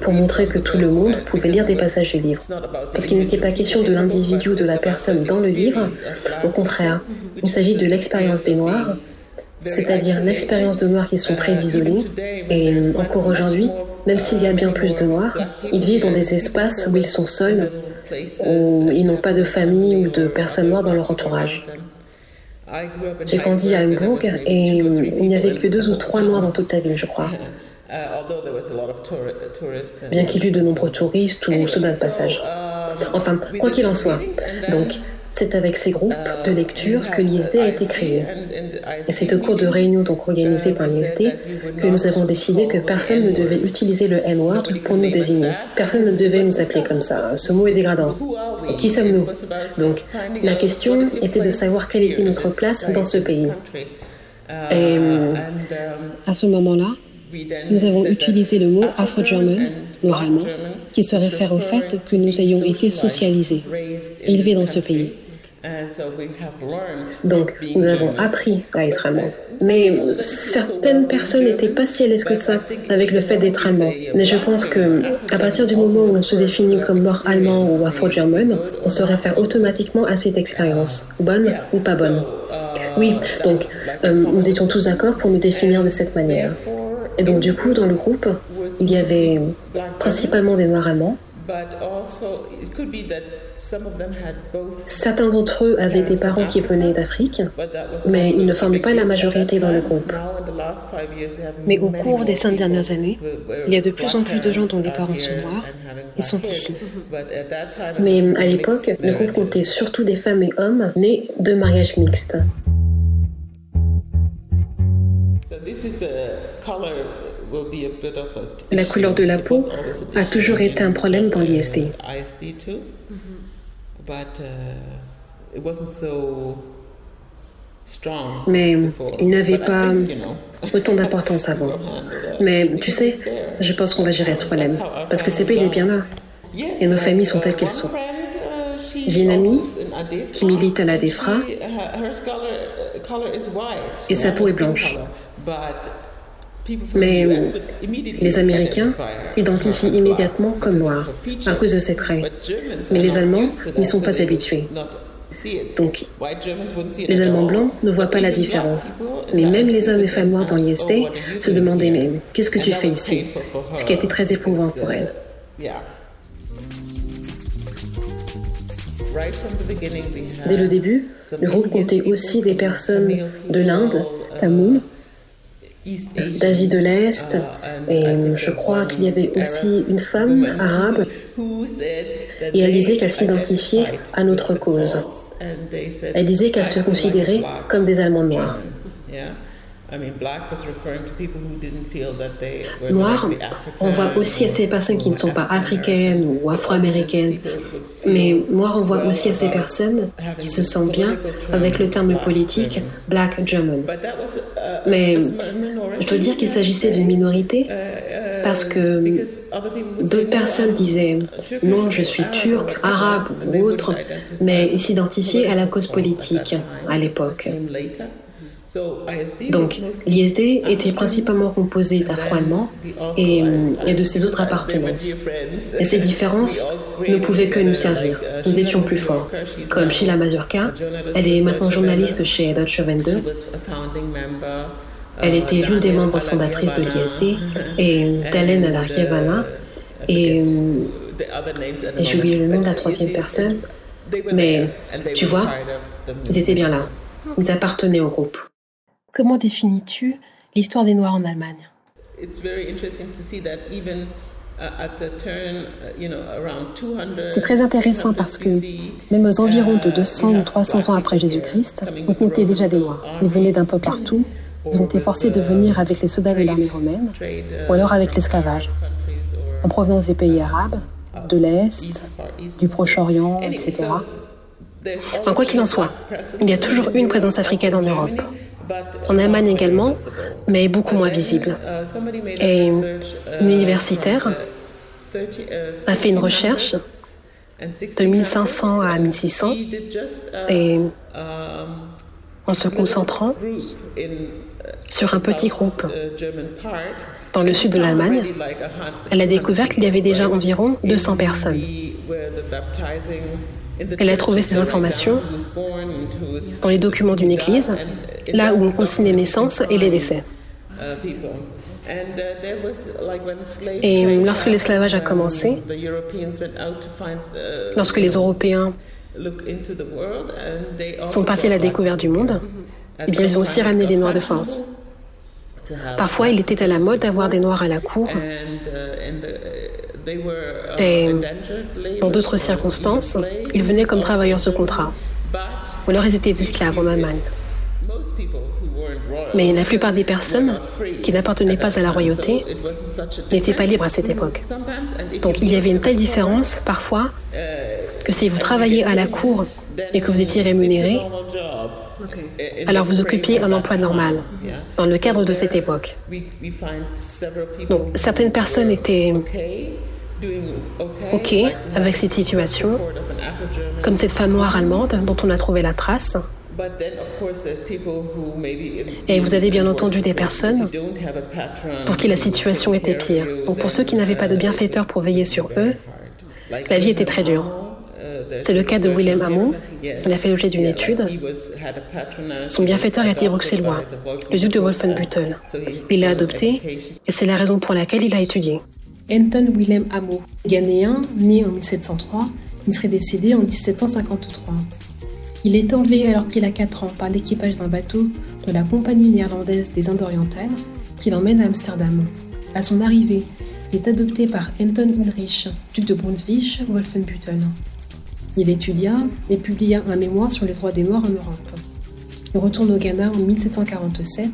pour montrer que tout le monde pouvait lire des passages du livre. Parce qu'il n'était pas question de l'individu ou de la personne dans le livre, au contraire, il s'agit de l'expérience des Noirs, c'est-à-dire l'expérience de Noirs qui sont très isolés, et encore aujourd'hui, même s'il y a bien plus de Noirs, ils vivent dans des espaces où ils sont seuls, où ils n'ont pas de famille ou de personnes noires dans leur entourage. J'ai grandi à Hambourg et il n'y avait que deux ou trois noirs dans toute la ville, je crois. Bien qu'il y eût de nombreux touristes ou soldats de passage. Enfin, quoi qu'il en soit. Donc, c'est avec ces groupes de lecture que l'ISD a été créé. Et c'est au cours de réunions donc organisées par l'ISD que nous avons décidé que personne ne devait utiliser le N-word pour nous désigner. Personne ne devait nous appeler comme ça. Ce mot est dégradant. qui sommes-nous? Donc, la question était de savoir quelle était notre place dans ce pays. Et à ce moment-là, nous avons utilisé le mot Afro-German, noir-allemand, qui se réfère au fait que nous ayons été socialisés, élevés dans ce pays. Donc, nous avons appris à être allemand. Mais certaines personnes n'étaient pas si à l'aise que ça avec le fait d'être allemand. Mais je pense que à partir du moment où on se définit comme noir allemand ou afro-german, on se réfère automatiquement à cette expérience, bonne ou pas bonne. Oui, donc euh, nous étions tous d'accord pour nous définir de cette manière. Et donc du coup, dans le groupe, il y avait principalement des noirs allemands, Certains d'entre eux avaient des parents qui venaient d'Afrique, mais ils ne forment pas la majorité dans le groupe. Mais au cours des cinq dernières années, il y a de plus en plus de gens dont les parents sont noirs et sont ici. Mais à l'époque, le groupe comptait surtout des femmes et hommes nés de mariages mixtes. La couleur de la peau a toujours été un problème dans l'ISD. Mais il n'avait pas autant d'importance avant. Mais tu sais, je pense qu'on va gérer ce problème. Parce que c'est pays est bien là. Et nos familles sont telles qu'elles sont. J'ai une amie qui milite à la DEFRA et sa peau est blanche. Mais les Américains l'identifient immédiatement comme noir à cause de ses traits. Mais les Allemands n'y sont pas habitués. Donc, les Allemands blancs ne voient pas la différence. Mais même les hommes et femmes noirs dans l'ISD se demandaient même Qu'est-ce que tu fais ici? Ce qui a été très éprouvant pour elles. Dès le début, le groupe comptait aussi des personnes de l'Inde, Tamoul, d'Asie de l'Est, et je crois qu'il y avait aussi une femme arabe, et elle disait qu'elle s'identifiait à notre cause. Elle disait qu'elle se considérait comme des Allemands noirs. Noir, on voit aussi à ces personnes qui ne sont pas africaines ou afro-américaines. Mais noir, on voit aussi à ces personnes qui se sentent bien avec le terme politique Black German. Mais je veux dire qu'il s'agissait d'une minorité parce que d'autres personnes disaient non, je suis turc, arabe ou autre, mais ils s'identifiaient à la cause politique à l'époque. Donc, l'ISD était principalement composé d'Afro-Allemands et, de ses autres appartenances. Et ces différences ne pouvaient que nous servir. Nous étions plus forts. Comme Sheila Mazurka, elle est maintenant journaliste chez Deutsche Wende. Elle était l'une des membres fondatrices de l'ISD et Dalen Alarievana et, et j'ai oublié le nom de la troisième personne. Mais tu vois, ils étaient bien là. Ils appartenaient au groupe. Comment définis-tu l'histoire des Noirs en Allemagne? C'est très intéressant parce que même aux environs de 200 ou 300 ans après Jésus-Christ, on comptait déjà des Noirs. Ils venaient d'un peu partout. Ils ont été forcés de venir avec les soldats de l'armée romaine ou alors avec l'esclavage, en provenance des pays arabes, de l'Est, du Proche-Orient, etc. Enfin, quoi qu'il en soit, il y a toujours eu une présence africaine en Europe en Allemagne également, mais beaucoup moins visible. Et une universitaire a fait une recherche de 1500 à 1600 et en se concentrant sur un petit groupe dans le sud de l'Allemagne, elle a découvert qu'il y avait déjà environ 200 personnes. Elle a trouvé ces informations dans les documents d'une église, là où on consigne les naissances et les décès. Et lorsque l'esclavage a commencé, lorsque les Européens sont partis à la découverte du monde, eh bien, ils ont aussi ramené les Noirs de France. Parfois, il était à la mode d'avoir des Noirs à la cour. Et dans d'autres circonstances, ils venaient comme travailleurs sous contrat. Ou alors ils étaient esclaves en Allemagne. Mais la plupart des personnes qui n'appartenaient pas à la royauté n'étaient pas libres à cette époque. Donc il y avait une telle différence parfois que si vous travailliez à la cour et que vous étiez rémunéré, alors vous occupiez un emploi normal dans le cadre de cette époque. Donc certaines personnes étaient OK avec cette situation comme cette femme noire allemande dont on a trouvé la trace. Et vous avez bien entendu des personnes pour qui la situation était pire. Donc pour ceux qui n'avaient pas de bienfaiteurs pour veiller sur eux, la vie était très dure. C'est le cas de Willem Hamon. Il a fait l'objet d'une étude. Son bienfaiteur était bruxellois, le duc de Wolfenbüttel. Il l'a adopté et c'est la raison pour laquelle il a étudié. Anton Willem Amo, ghanéen, né en 1703, il serait décédé en 1753. Il est enlevé alors qu'il a 4 ans par l'équipage d'un bateau de la Compagnie néerlandaise des Indes orientales qui l'emmène à Amsterdam. À son arrivée, il est adopté par Anton Ulrich, duc de Brunswick-Wolfenbüttel. Il étudia et publia un mémoire sur les droits des Noirs en Europe. Il retourne au Ghana en 1747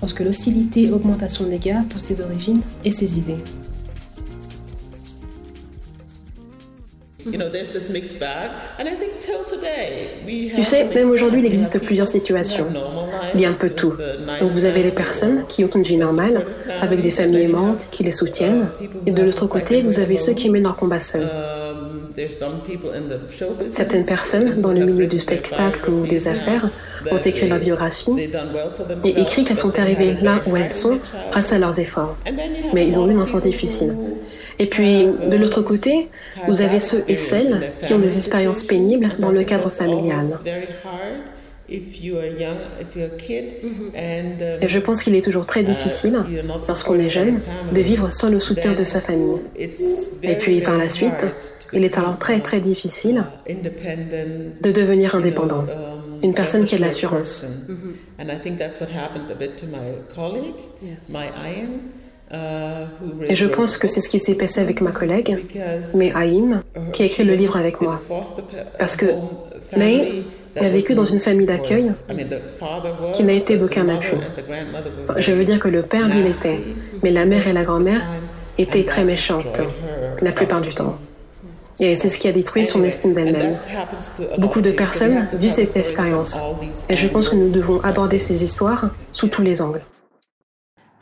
lorsque l'hostilité augmente à son égard pour ses origines et ses idées. Tu sais, même aujourd'hui, il existe plusieurs situations. Il y a un peu tout. Donc vous avez les personnes qui ont une vie normale, avec des familles aimantes qui les soutiennent, et de l'autre côté, vous avez ceux qui mènent leur combat seuls. Certaines personnes dans le milieu du spectacle ou des affaires ont écrit leur biographie et écrit qu'elles sont arrivées là où elles sont grâce à leurs efforts. Mais ils ont eu une enfance difficile. Et puis, de l'autre côté, vous avez ceux et celles qui ont des expériences pénibles dans le cadre familial. Et je pense qu'il est toujours très difficile, lorsqu'on est jeune, de vivre sans le soutien de sa famille. Et puis par la suite, il est alors très très difficile de devenir indépendant, une personne qui a de l'assurance. Et je pense que c'est ce qui s'est passé avec ma collègue, May Haïm, qui a écrit le livre avec moi. Parce que May a vécu dans une famille d'accueil qui n'a été d'aucun appui. Je veux dire que le père, lui, l'était, mais la mère et la grand-mère étaient très méchantes, la plupart du temps. Et c'est ce qui a détruit son estime d'elle-même. Beaucoup de personnes vivent cette expérience. Et je pense que nous devons aborder ces histoires sous tous les angles.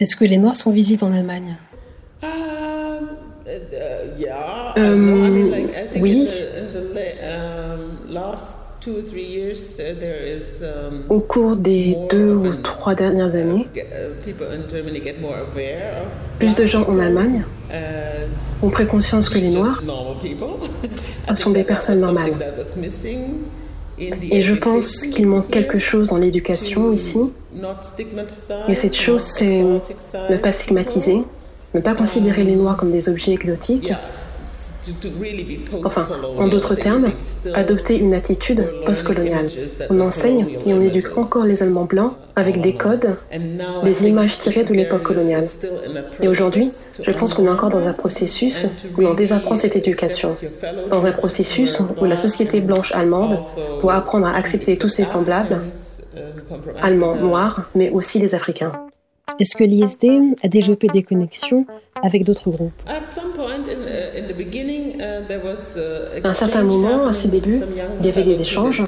Est-ce que les Noirs sont visibles en Allemagne? Euh, Oui. Au cours des deux ou trois dernières années, plus de gens en Allemagne ont pris conscience que les Noirs sont des personnes normales. Et je pense qu'il manque quelque chose dans l'éducation ici. Et cette chose, c'est ne pas stigmatiser, ne pas considérer les Noirs comme des objets exotiques, Enfin, en d'autres termes, adopter une attitude postcoloniale. On enseigne et on éduque encore les Allemands blancs avec des codes, des images tirées de l'époque coloniale. Et aujourd'hui, je pense qu'on est encore dans un processus où l'on désapprend cette éducation. Dans un processus où la société blanche allemande doit apprendre à accepter tous ses semblables, allemands noirs, mais aussi les Africains. Est-ce que l'ISD a développé des connexions avec d'autres groupes? À un certain moment, à ses débuts, il y avait des échanges.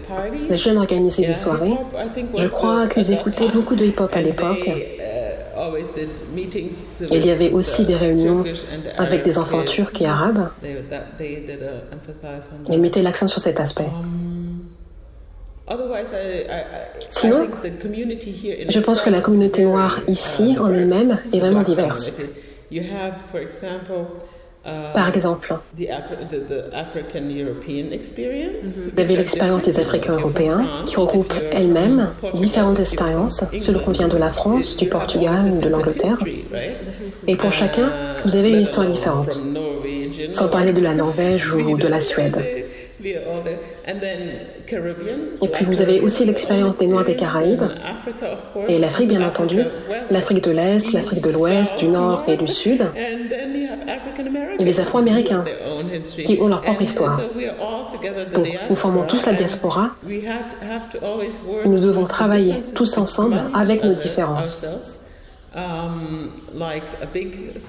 Les jeunes organisaient des soirées. Je crois qu'ils écoutaient beaucoup de hip-hop à l'époque. Il y avait aussi des réunions avec des enfants turcs et arabes. Ils mettaient l'accent sur cet aspect. Sinon, je pense que la communauté noire ici, en elle-même, est vraiment diverse. Par exemple, vous avez l'expérience des Africains européens qui regroupent elles-mêmes différentes expériences selon qu'on vient de la France, du Portugal, de l'Angleterre. Et pour chacun, vous avez une histoire différente, sans parler de la Norvège ou de la Suède. Et puis vous avez aussi l'expérience des Noirs des Caraïbes et l'Afrique bien entendu, l'Afrique de l'Est, l'Afrique de l'Ouest, du Nord et du Sud, et les Afro-Américains qui ont leur propre histoire. Donc nous formons tous la diaspora. Nous devons travailler tous ensemble avec nos différences.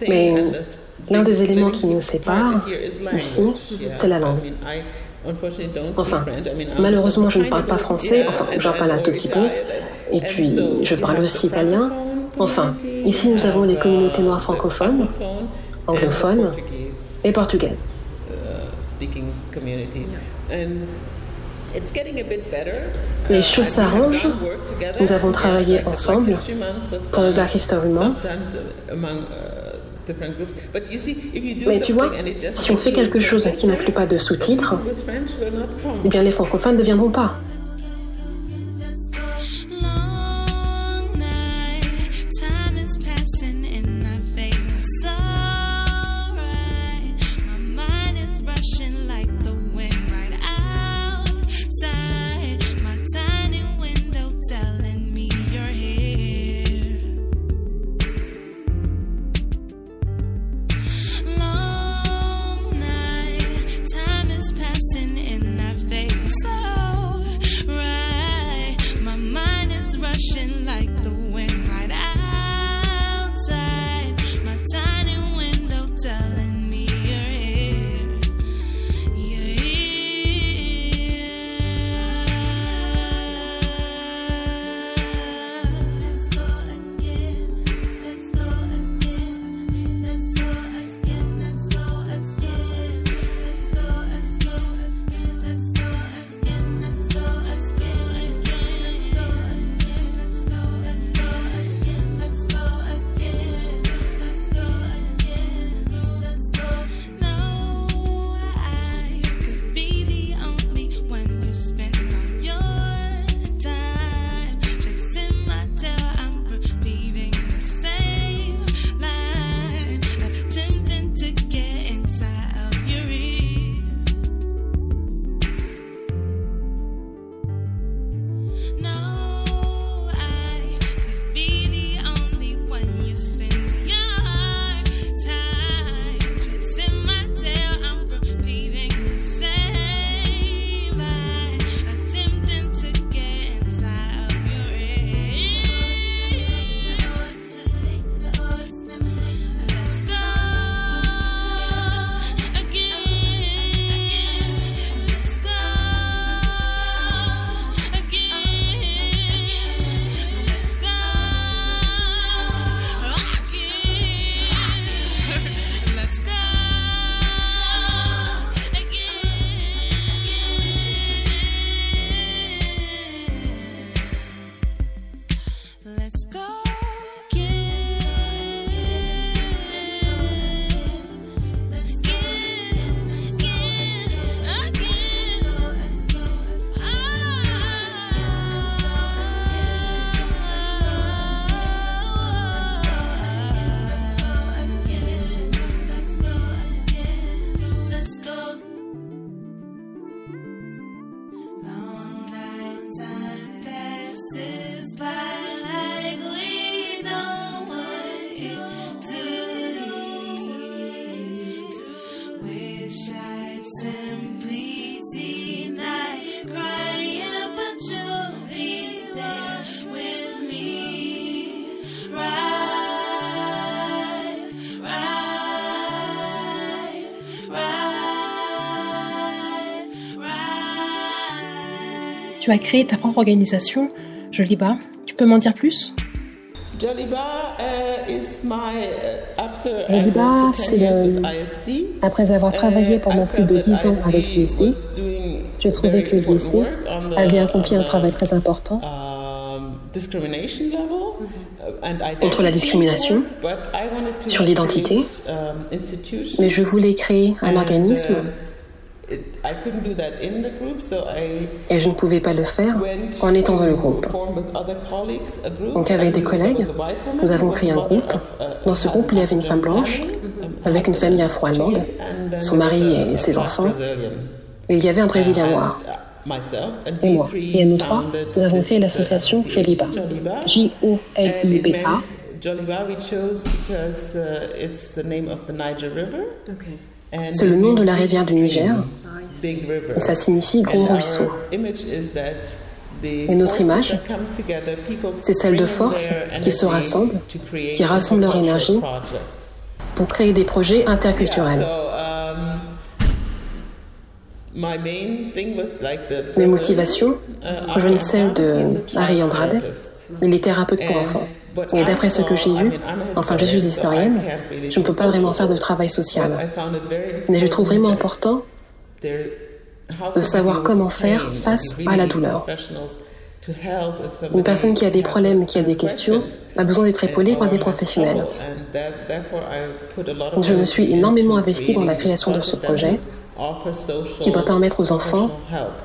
Mais l'un des éléments qui nous sépare ici, c'est la langue. Enfin, malheureusement, je ne parle pas français, enfin, j'en parle un tout petit peu, et puis je parle aussi italien. Enfin, ici, nous avons les communautés noires francophones, anglophones et portugaises. Les choses s'arrangent. Nous avons travaillé ensemble pour le Black History Month. Mais tu vois, si on fait quelque chose qui n'inclut pas de sous-titres, eh bien les francophones ne viendront pas. Tu as créé ta propre organisation, Joliba. Tu peux m'en dire plus? Joliba, uh, c'est le... Après avoir travaillé uh, pendant plus de 10 ans avec l'ISD, je trouvais que l'ISD avait accompli un travail très important. um, contre la discrimination, sur l'identité, um, mais je voulais créer un organisme um, et je ne pouvais pas le faire en étant dans le groupe. Donc avec des collègues, nous avons créé un groupe. Uh, dans ce groupe, il y avait une femme blanche, avec une famille afro-allemande, son mari et ses enfants. il y avait un Brésilien noir. Et moi. Et nous trois, nous avons créé l'association Joliba. J-O-L-I-B-A. C'est le nom de la rivière du Niger et ça signifie gros ruisseau. Et notre image, c'est celle de force qui se rassemblent, qui rassemblent leur énergie pour créer des projets interculturels. Mes motivations rejoignent celles de Harry Andrade. Il est thérapeute pour enfants. Et d'après ce que j'ai vu, enfin je suis historienne, je ne peux pas vraiment faire de travail social. Mais je trouve vraiment important de savoir comment faire face à la douleur. Une personne qui a des problèmes, qui a des questions, a besoin d'être épaulée par des professionnels. je me suis énormément investie dans la création de ce projet qui doit permettre aux enfants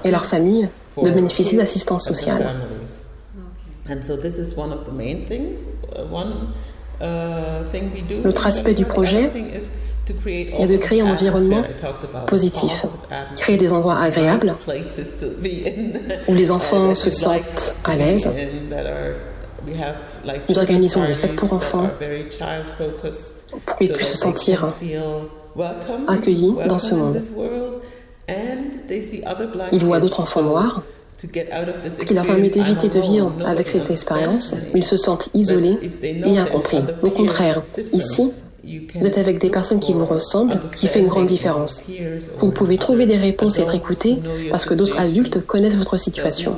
et leurs familles de bénéficier d'assistance sociale. L'autre aspect du projet est de créer un environnement positif, créer des endroits agréables où les enfants se sentent à l'aise. Nous organisons des fêtes pour enfants pour qu'ils puissent se sentir accueillis dans ce monde. Ils voient d'autres enfants noirs, ce qui leur permet d'éviter de vivre avec cette expérience. Ils se sentent isolés et incompris. Au contraire, ici, vous êtes avec des personnes qui vous ressemblent, ce qui fait une grande différence. Vous pouvez trouver des réponses et être écouté parce que d'autres adultes connaissent votre situation.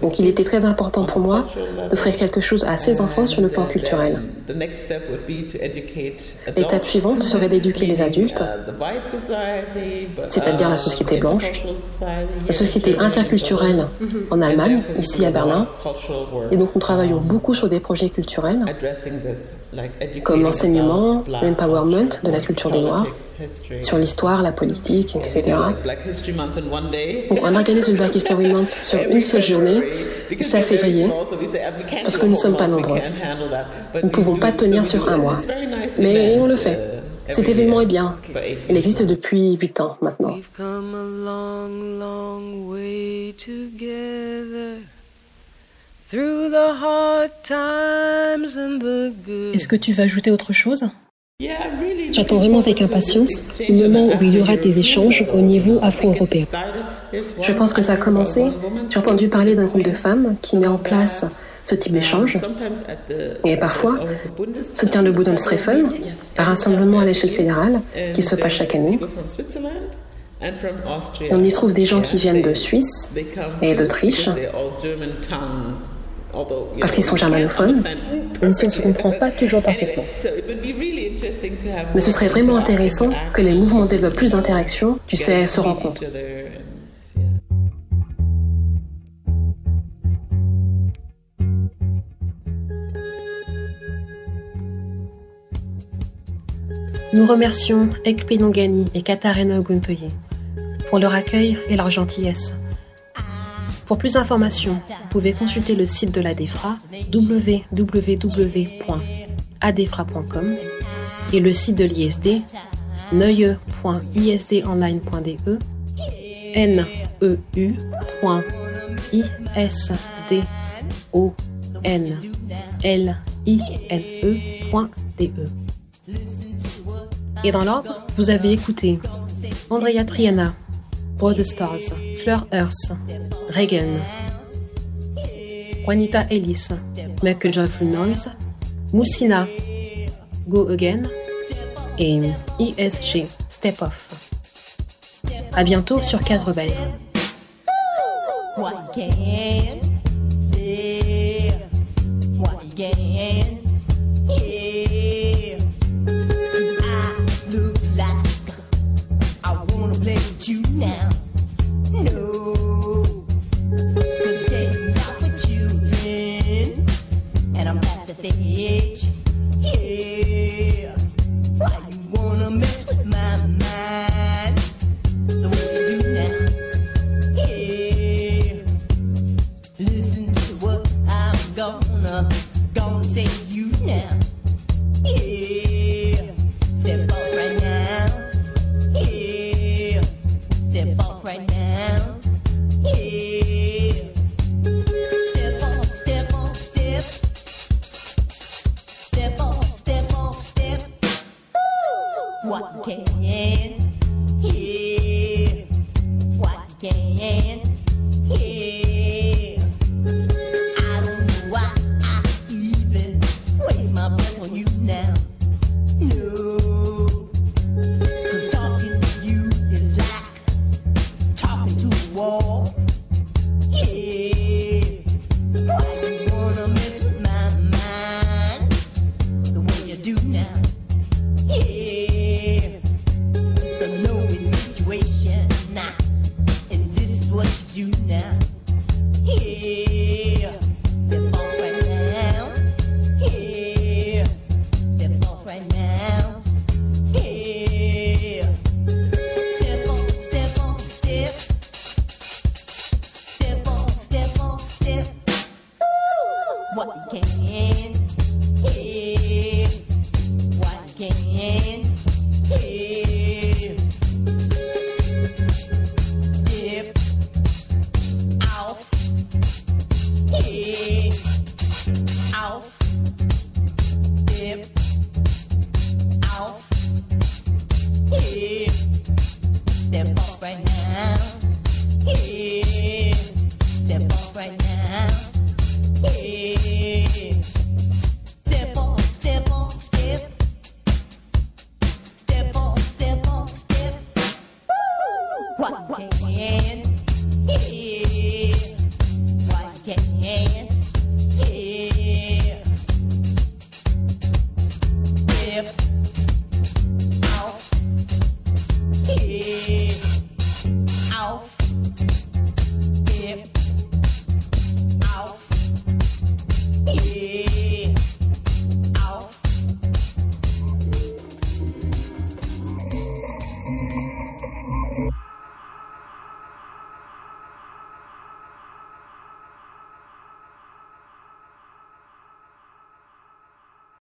Donc il était très important pour moi d'offrir quelque chose à ces enfants sur le plan culturel. L'étape suivante serait d'éduquer les adultes, c'est-à-dire la société blanche, la société interculturelle en Allemagne, ici à Berlin. Et donc nous travaillons beaucoup sur des projets culturels, comme l'enseignement, l'empowerment de la culture des Noirs, sur l'histoire, la politique, etc. Donc on organise le Black History Month sur une seule journée, 7 février, parce que nous ne sommes pas nombreux. Nous ne pouvons pas tenir sur un mois. Mais on le fait. Cet événement est bien. Il existe depuis 8 ans maintenant. Est-ce que tu vas ajouter autre chose? J'attends vraiment avec impatience le moment où il y aura des échanges au niveau afro-européen. Je pense que ça a commencé. J'ai entendu parler d'un groupe de femmes qui met en place ce type d'échange. Et parfois, se tient le Bundesreffen, un rassemblement à l'échelle fédérale qui se passe chaque année. On y trouve des gens qui viennent de Suisse et d'Autriche, parce qu'ils sont germanophones, même si on ne se comprend pas toujours parfaitement. Mais ce serait vraiment intéressant que les mouvements développent plus d'interactions, tu sais, se rencontrent. Nous remercions Ekpe Nongani et Katarina Oguntoye pour leur accueil et leur gentillesse. Pour plus d'informations, vous pouvez consulter le site de la DEFRA www.adefra.com et le site de l'ISD neue.isdonline.de n e u.isdonline.de Et dans l'ordre, vous avez écouté Andrea Triana, Broad Stars, Fleur Earth, Reagan, Juanita Ellis, Make Joyful Noise, Moussina, Go Again et ISG, Step Off. A bientôt sur Case Rebelle.